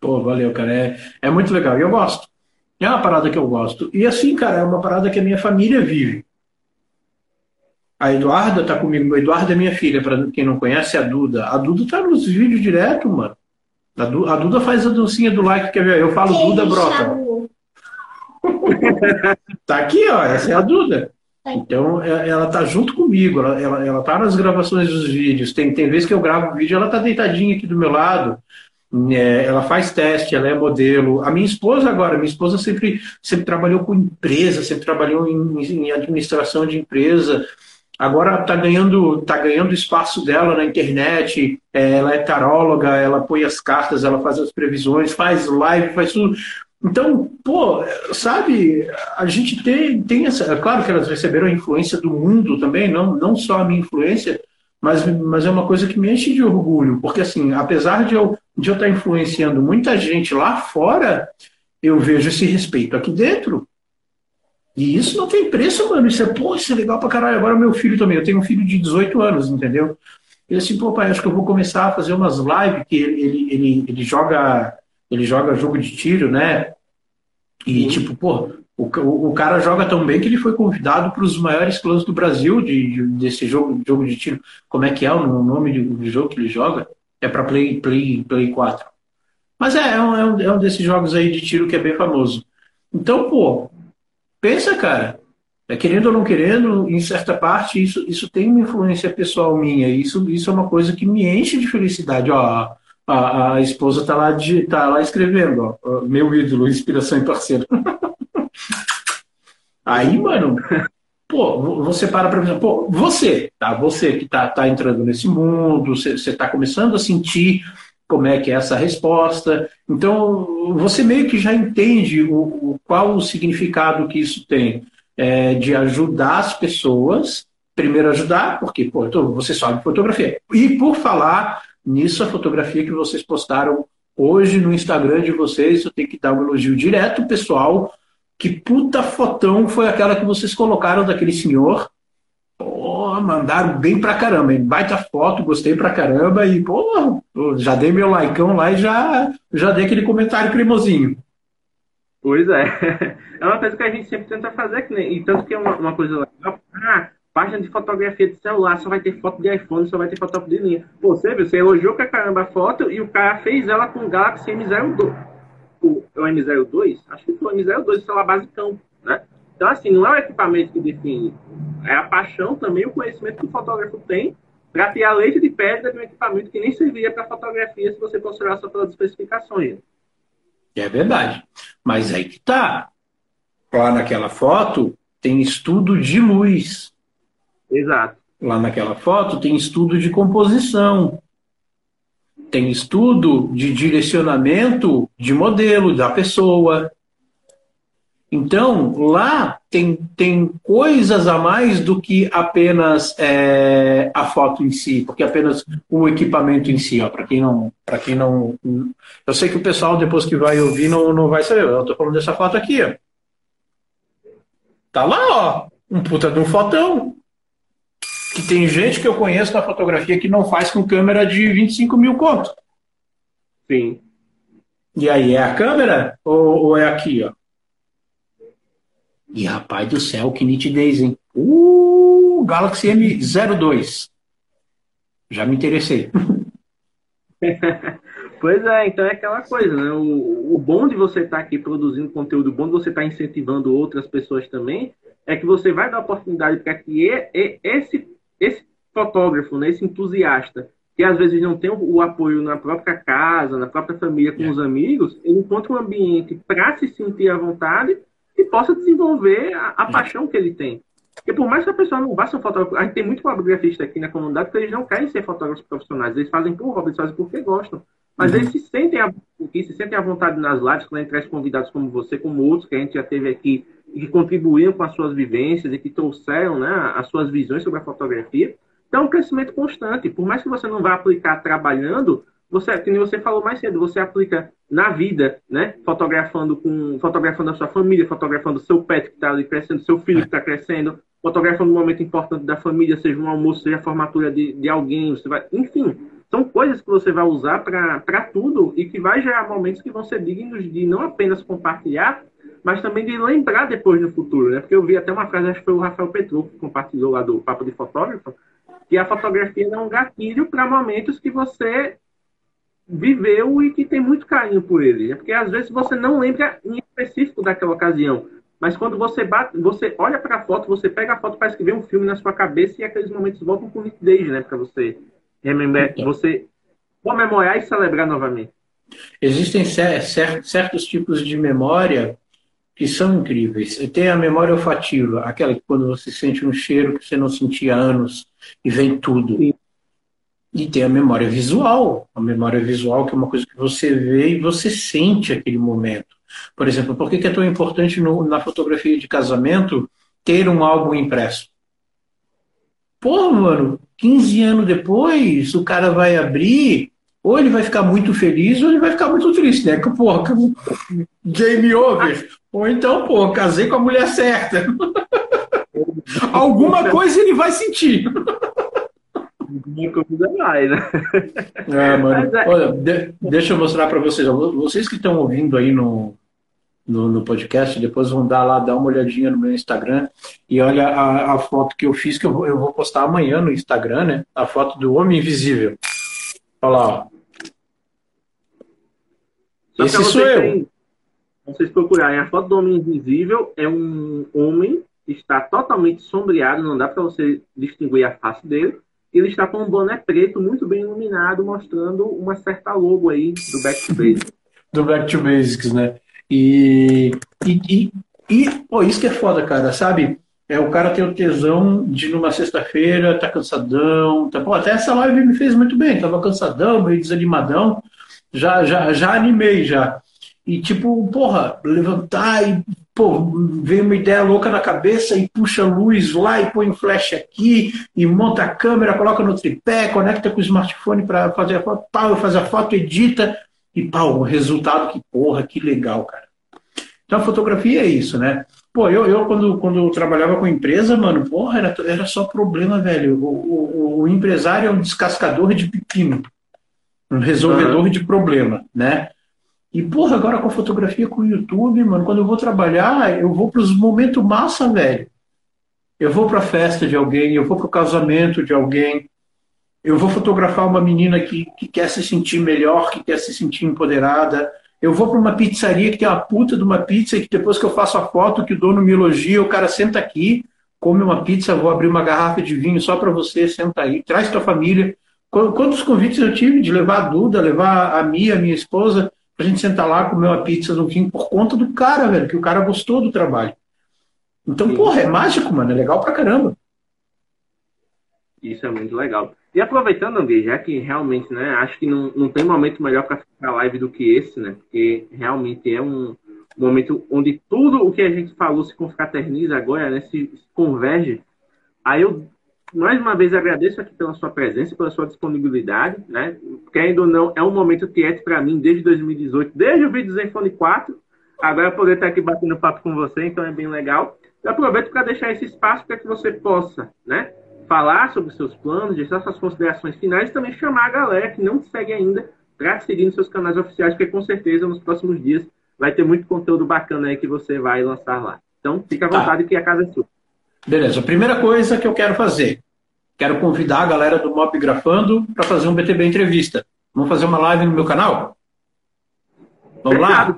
Speaker 2: Pô, valeu, cara. É, é muito legal. E eu gosto. É uma parada que eu gosto. E assim, cara, é uma parada que a minha família vive. A Eduarda tá comigo. A Eduarda é minha filha, para quem não conhece, é a Duda. A Duda tá nos vídeos direto, mano. A, Du, a Duda faz a dancinha do like, quer ver? Eu falo Duda brota. <laughs> tá aqui, ó. Essa é a Duda. Tá então, é, ela tá junto comigo. Ela, ela, ela tá nas gravações dos vídeos. Tem, tem vezes que eu gravo vídeo, ela tá deitadinha aqui do meu lado. É, ela faz teste, ela é modelo. A minha esposa agora, minha esposa sempre, sempre trabalhou com empresa, sempre trabalhou em, em administração de empresa. Agora está ganhando, tá ganhando espaço dela na internet. É, ela é taróloga, ela põe as cartas, ela faz as previsões, faz live, faz tudo. Então, pô, sabe, a gente tem, tem essa. É claro que elas receberam a influência do mundo também, não, não só a minha influência, mas, mas é uma coisa que me enche de orgulho, porque assim, apesar de eu, de eu estar influenciando muita gente lá fora, eu vejo esse respeito aqui dentro. E isso não tem preço, mano. Isso é, pô, isso é legal pra caralho. Agora meu filho também, eu tenho um filho de 18 anos, entendeu? Ele assim, pô, pai, acho que eu vou começar a fazer umas lives que ele, ele, ele, ele joga ele joga jogo de tiro, né? E uhum. tipo, pô, o, o, cara joga tão bem que ele foi convidado para os maiores clãs do Brasil de, de, desse jogo, jogo de tiro. Como é que é o nome do jogo que ele joga? É para Play, Play, Play 4. Mas é, é um, é um desses jogos aí de tiro que é bem famoso. Então, pô, pensa, cara. É, querendo ou não querendo, em certa parte, isso, isso tem uma influência pessoal minha. Isso, isso é uma coisa que me enche de felicidade. Ó, a, a esposa está lá, de, tá lá escrevendo, ó, meu ídolo, inspiração e parceiro. <laughs> Aí, mano, pô, você para para pensar, pô, você, tá? Você que tá, tá entrando nesse mundo, você está começando a sentir como é que é essa resposta. Então, você meio que já entende o, o qual o significado que isso tem é, de ajudar as pessoas. Primeiro ajudar, porque pô, você sabe fotografia. E por falar nisso, a fotografia que vocês postaram hoje no Instagram de vocês, eu tenho que dar um elogio direto, pessoal, que puta fotão foi aquela que vocês colocaram daquele senhor? Pô, mandaram bem pra caramba, hein? Baita foto, gostei pra caramba e, pô, já dei meu likeão lá e já, já dei aquele comentário cremosinho.
Speaker 1: Pois é. É uma coisa que a gente sempre tenta fazer, e tanto que é uma, uma coisa legal. Ah, página de fotografia de celular só vai ter foto de iPhone, só vai ter foto de linha. Pô, você viu, você elogiou pra caramba a foto e o cara fez ela com o Galaxy M02 o, o M02, acho que foi o M02, o celular basicão, né? Então, assim, não é o equipamento que define, é a paixão também, o conhecimento que o fotógrafo tem para ter a leite de pedra de um equipamento que nem serviria para fotografia se você considerar só pelas especificações.
Speaker 2: É verdade. Mas aí que tá. Lá naquela foto tem estudo de luz.
Speaker 1: Exato.
Speaker 2: Lá naquela foto tem estudo de composição tem estudo de direcionamento de modelo da pessoa. Então, lá tem, tem coisas a mais do que apenas é, a foto em si, porque apenas o equipamento em si. Para quem não, para quem não, eu sei que o pessoal depois que vai ouvir não, não vai saber. Eu estou falando dessa foto aqui. Ó. Tá lá, ó, um puta de um fotão que tem gente que eu conheço na fotografia que não faz com câmera de 25 mil conto.
Speaker 1: Sim.
Speaker 2: E aí, é a câmera ou, ou é aqui, ó? E rapaz do céu, que nitidez, hein? Uh, Galaxy M02. Já me interessei. <laughs>
Speaker 1: pois é, então é aquela coisa, né? O, o bom de você estar tá aqui produzindo conteúdo, o bom de você estar tá incentivando outras pessoas também, é que você vai dar oportunidade para que esse esse fotógrafo, né, esse entusiasta, que às vezes não tem o, apoio na própria casa, na própria família, com é. os amigos, ele encontra um ambiente para se sentir à vontade e possa desenvolver a, a é. paixão que ele tem. Porque por mais que a pessoa não vá ser um fotógrafo, a gente tem muito fotografista aqui na comunidade que eles não querem ser fotógrafos profissionais, eles fazem por hobby, eles fazem porque gostam. Mas uhum. eles se sentem, a, se sentem à vontade nas lives, quando a gente traz convidados como você, como outros que a gente já teve aqui, que contribuíram com as suas vivências e que trouxeram né, as suas visões sobre a fotografia. Então, é um crescimento constante. Por mais que você não vá aplicar trabalhando, você, como você falou mais cedo, você aplica na vida, né? Fotografando com, fotografando a sua família, fotografando o seu pet que está ali crescendo, seu filho que está crescendo, fotografando um momento importante da família, seja um almoço, seja a formatura de, de alguém, você vai, enfim, são coisas que você vai usar para tudo e que vai gerar momentos que vão ser dignos de não apenas compartilhar, mas também de lembrar depois no futuro, né? Porque eu vi até uma frase, acho que foi o Rafael Petro que compartilhou lá do Papo de Fotógrafo, que a fotografia é um gatilho para momentos que você viveu e que tem muito carinho por ele. Né? Porque às vezes você não lembra em específico daquela ocasião, mas quando você bate, você olha para a foto, você pega a foto, parece que vê um filme na sua cabeça e aqueles momentos voltam com nitidez, né? Para você remembrar, você comemorar e celebrar novamente.
Speaker 2: Existem certos tipos de memória que são incríveis. Tem a memória olfativa, aquela que quando você sente um cheiro que você não sentia há anos e vem tudo. Sim. E tem a memória visual, a memória visual que é uma coisa que você vê e você sente aquele momento. Por exemplo, por que é tão importante no, na fotografia de casamento ter um álbum impresso? Pô, mano, 15 anos depois, o cara vai abrir, ou ele vai ficar muito feliz, ou ele vai ficar muito triste, né? Que, porra, game over. Ou então, pô, casei com a mulher certa. <laughs> Alguma coisa ele vai sentir.
Speaker 1: Uma coisa mais, né?
Speaker 2: É, mano. É- Olha, de, deixa eu mostrar para vocês. Vocês que estão ouvindo aí no, no, no, podcast, depois vão dar lá, dar uma olhadinha no meu Instagram e olha a, a foto que eu fiz, que eu vou, eu vou postar amanhã no Instagram, né? A foto do Homem Invisível. Olha lá, ó.
Speaker 1: Esse sou eu. Tem, vocês procurarem, a foto do Homem Invisível é um homem que está totalmente sombreado, não dá para você distinguir a face dele ele está com um boné preto muito bem iluminado, mostrando uma certa logo aí do Back to Basics. <laughs>
Speaker 2: do Back to Basics, né? E, e, e, e pô, isso que é foda, cara, sabe? É o cara ter o tesão de numa sexta-feira, tá cansadão, tá, pô, até essa live me fez muito bem, tava cansadão, meio desanimadão, já, já, já animei já. E tipo, porra, levantar e pô, vem uma ideia louca na cabeça e puxa luz lá e põe um flash aqui e monta a câmera, coloca no tripé, conecta com o smartphone para fazer a foto, pau, faz a foto, edita e pau, o resultado que porra, que legal, cara. Então a fotografia é isso, né? Pô, eu, eu quando, quando eu trabalhava com empresa, mano, porra, era, era só problema, velho. O, o, o empresário é um descascador de pepino, um resolvedor uhum. de problema, né? E, porra, agora com a fotografia com o YouTube, mano, quando eu vou trabalhar, eu vou para os momentos massa, velho. Eu vou para a festa de alguém, eu vou para o casamento de alguém, eu vou fotografar uma menina que, que quer se sentir melhor, que quer se sentir empoderada. Eu vou para uma pizzaria que tem uma puta de uma pizza e que depois que eu faço a foto, que o dono me elogia, o cara senta aqui, come uma pizza, vou abrir uma garrafa de vinho só para você, senta aí, traz tua família. Quantos convites eu tive de levar a Duda, levar a Mia, minha esposa, a gente sentar lá, comer uma pizza no fim por conta do cara, velho, que o cara gostou do trabalho. Então, Sim. porra, é mágico, mano, é legal pra caramba.
Speaker 1: Isso é muito legal. E aproveitando, André, já que realmente, né, acho que não, não tem momento melhor para ficar live do que esse, né? Porque realmente é um momento onde tudo o que a gente falou se confraterniza agora, né, se, se converge. Aí eu mais uma vez agradeço aqui pela sua presença, pela sua disponibilidade, né? Querendo ou não, é um momento quieto para mim desde 2018, desde o vídeo Zenfone 4. Agora poder estar aqui batendo papo com você, então é bem legal. Eu aproveito para deixar esse espaço para que você possa, né? Falar sobre os seus planos, deixar suas considerações finais e também chamar a galera que não te segue ainda para seguir nos seus canais oficiais, porque com certeza nos próximos dias vai ter muito conteúdo bacana aí que você vai lançar lá. Então, fica à tá. vontade tá. que a casa é sua.
Speaker 2: Beleza. Primeira coisa que eu quero fazer, quero convidar a galera do Mop Grafando para fazer um BTB entrevista. Vamos fazer uma live no meu canal? Vamos lá?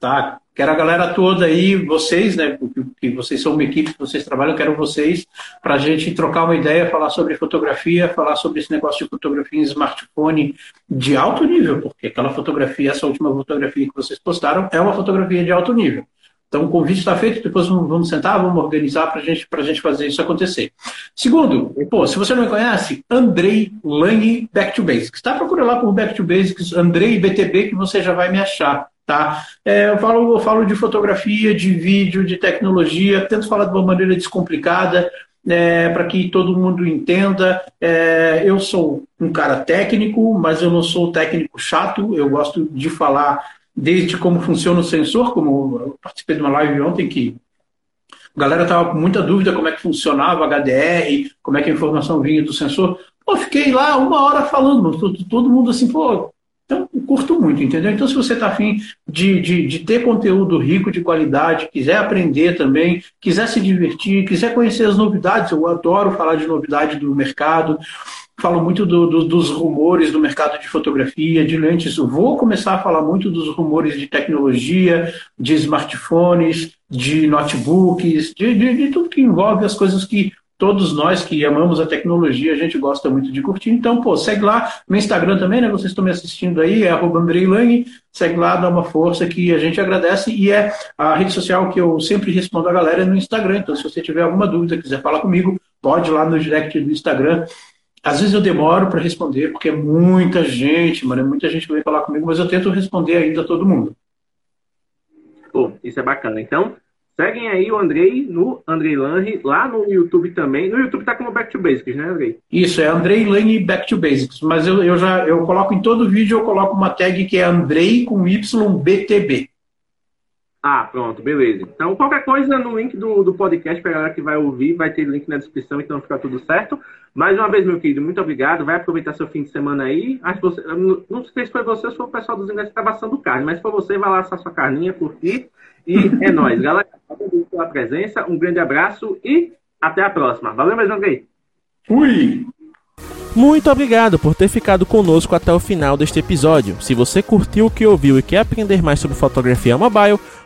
Speaker 2: Tá. Quero a galera toda aí, vocês, né? Que vocês são uma equipe, vocês trabalham, quero vocês para a gente trocar uma ideia, falar sobre fotografia, falar sobre esse negócio de fotografia em smartphone de alto nível, porque aquela fotografia, essa última fotografia que vocês postaram, é uma fotografia de alto nível. Então, o convite está feito, depois vamos sentar, vamos organizar para gente, a gente fazer isso acontecer. Segundo, pô, se você não me conhece, Andrei Lang Back to Basics. Tá? Procura lá por Back to Basics, Andrei BTB, que você já vai me achar. Tá? É, eu, falo, eu falo de fotografia, de vídeo, de tecnologia, tento falar de uma maneira descomplicada, é, para que todo mundo entenda. É, eu sou um cara técnico, mas eu não sou técnico chato, eu gosto de falar desde como funciona o sensor, como eu participei de uma live ontem que a galera estava com muita dúvida como é que funcionava HDR, como é que a informação vinha do sensor. Pô, fiquei lá uma hora falando, todo, todo mundo assim, pô, então curto muito, entendeu? Então, se você está afim de, de, de ter conteúdo rico de qualidade, quiser aprender também, quiser se divertir, quiser conhecer as novidades, eu adoro falar de novidade do mercado falo muito do, do, dos rumores do mercado de fotografia, de lentes. Vou começar a falar muito dos rumores de tecnologia, de smartphones, de notebooks, de, de, de tudo que envolve as coisas que todos nós que amamos a tecnologia, a gente gosta muito de curtir. Então, pô, segue lá no Instagram também, né? Vocês estão me assistindo aí, é Lange, segue lá, dá uma força que a gente agradece. E é a rede social que eu sempre respondo a galera é no Instagram. Então, se você tiver alguma dúvida, quiser falar comigo, pode ir lá no direct do Instagram. Às vezes eu demoro para responder, porque é muita gente, mano, é muita gente que vem falar comigo, mas eu tento responder ainda todo mundo.
Speaker 1: Pô, isso é bacana. Então, Seguem aí o Andrei no Andrei Lange, lá no YouTube também. No YouTube tá como Back to Basics, né, Andrei?
Speaker 2: Isso, é Andrei Lange Back to Basics. Mas eu, eu já eu coloco em todo vídeo, eu coloco uma tag que é Andrei com YBTB.
Speaker 1: Ah, pronto, beleza. Então, qualquer coisa no link do, do podcast, para a galera que vai ouvir, vai ter link na descrição, então fica tudo certo. Mais uma vez, meu querido, muito obrigado. Vai aproveitar seu fim de semana aí. Acho que você, não sei se foi você ou se foi o pessoal dos ingressos que está passando carne, mas se for você, vai lá assar sua carninha, curtir. E é nóis, galera. Obrigado pela presença, um grande abraço e até a próxima. Valeu, mais um
Speaker 2: Fui!
Speaker 3: Muito obrigado por ter ficado conosco até o final deste episódio. Se você curtiu o que ouviu e quer aprender mais sobre fotografia mobile,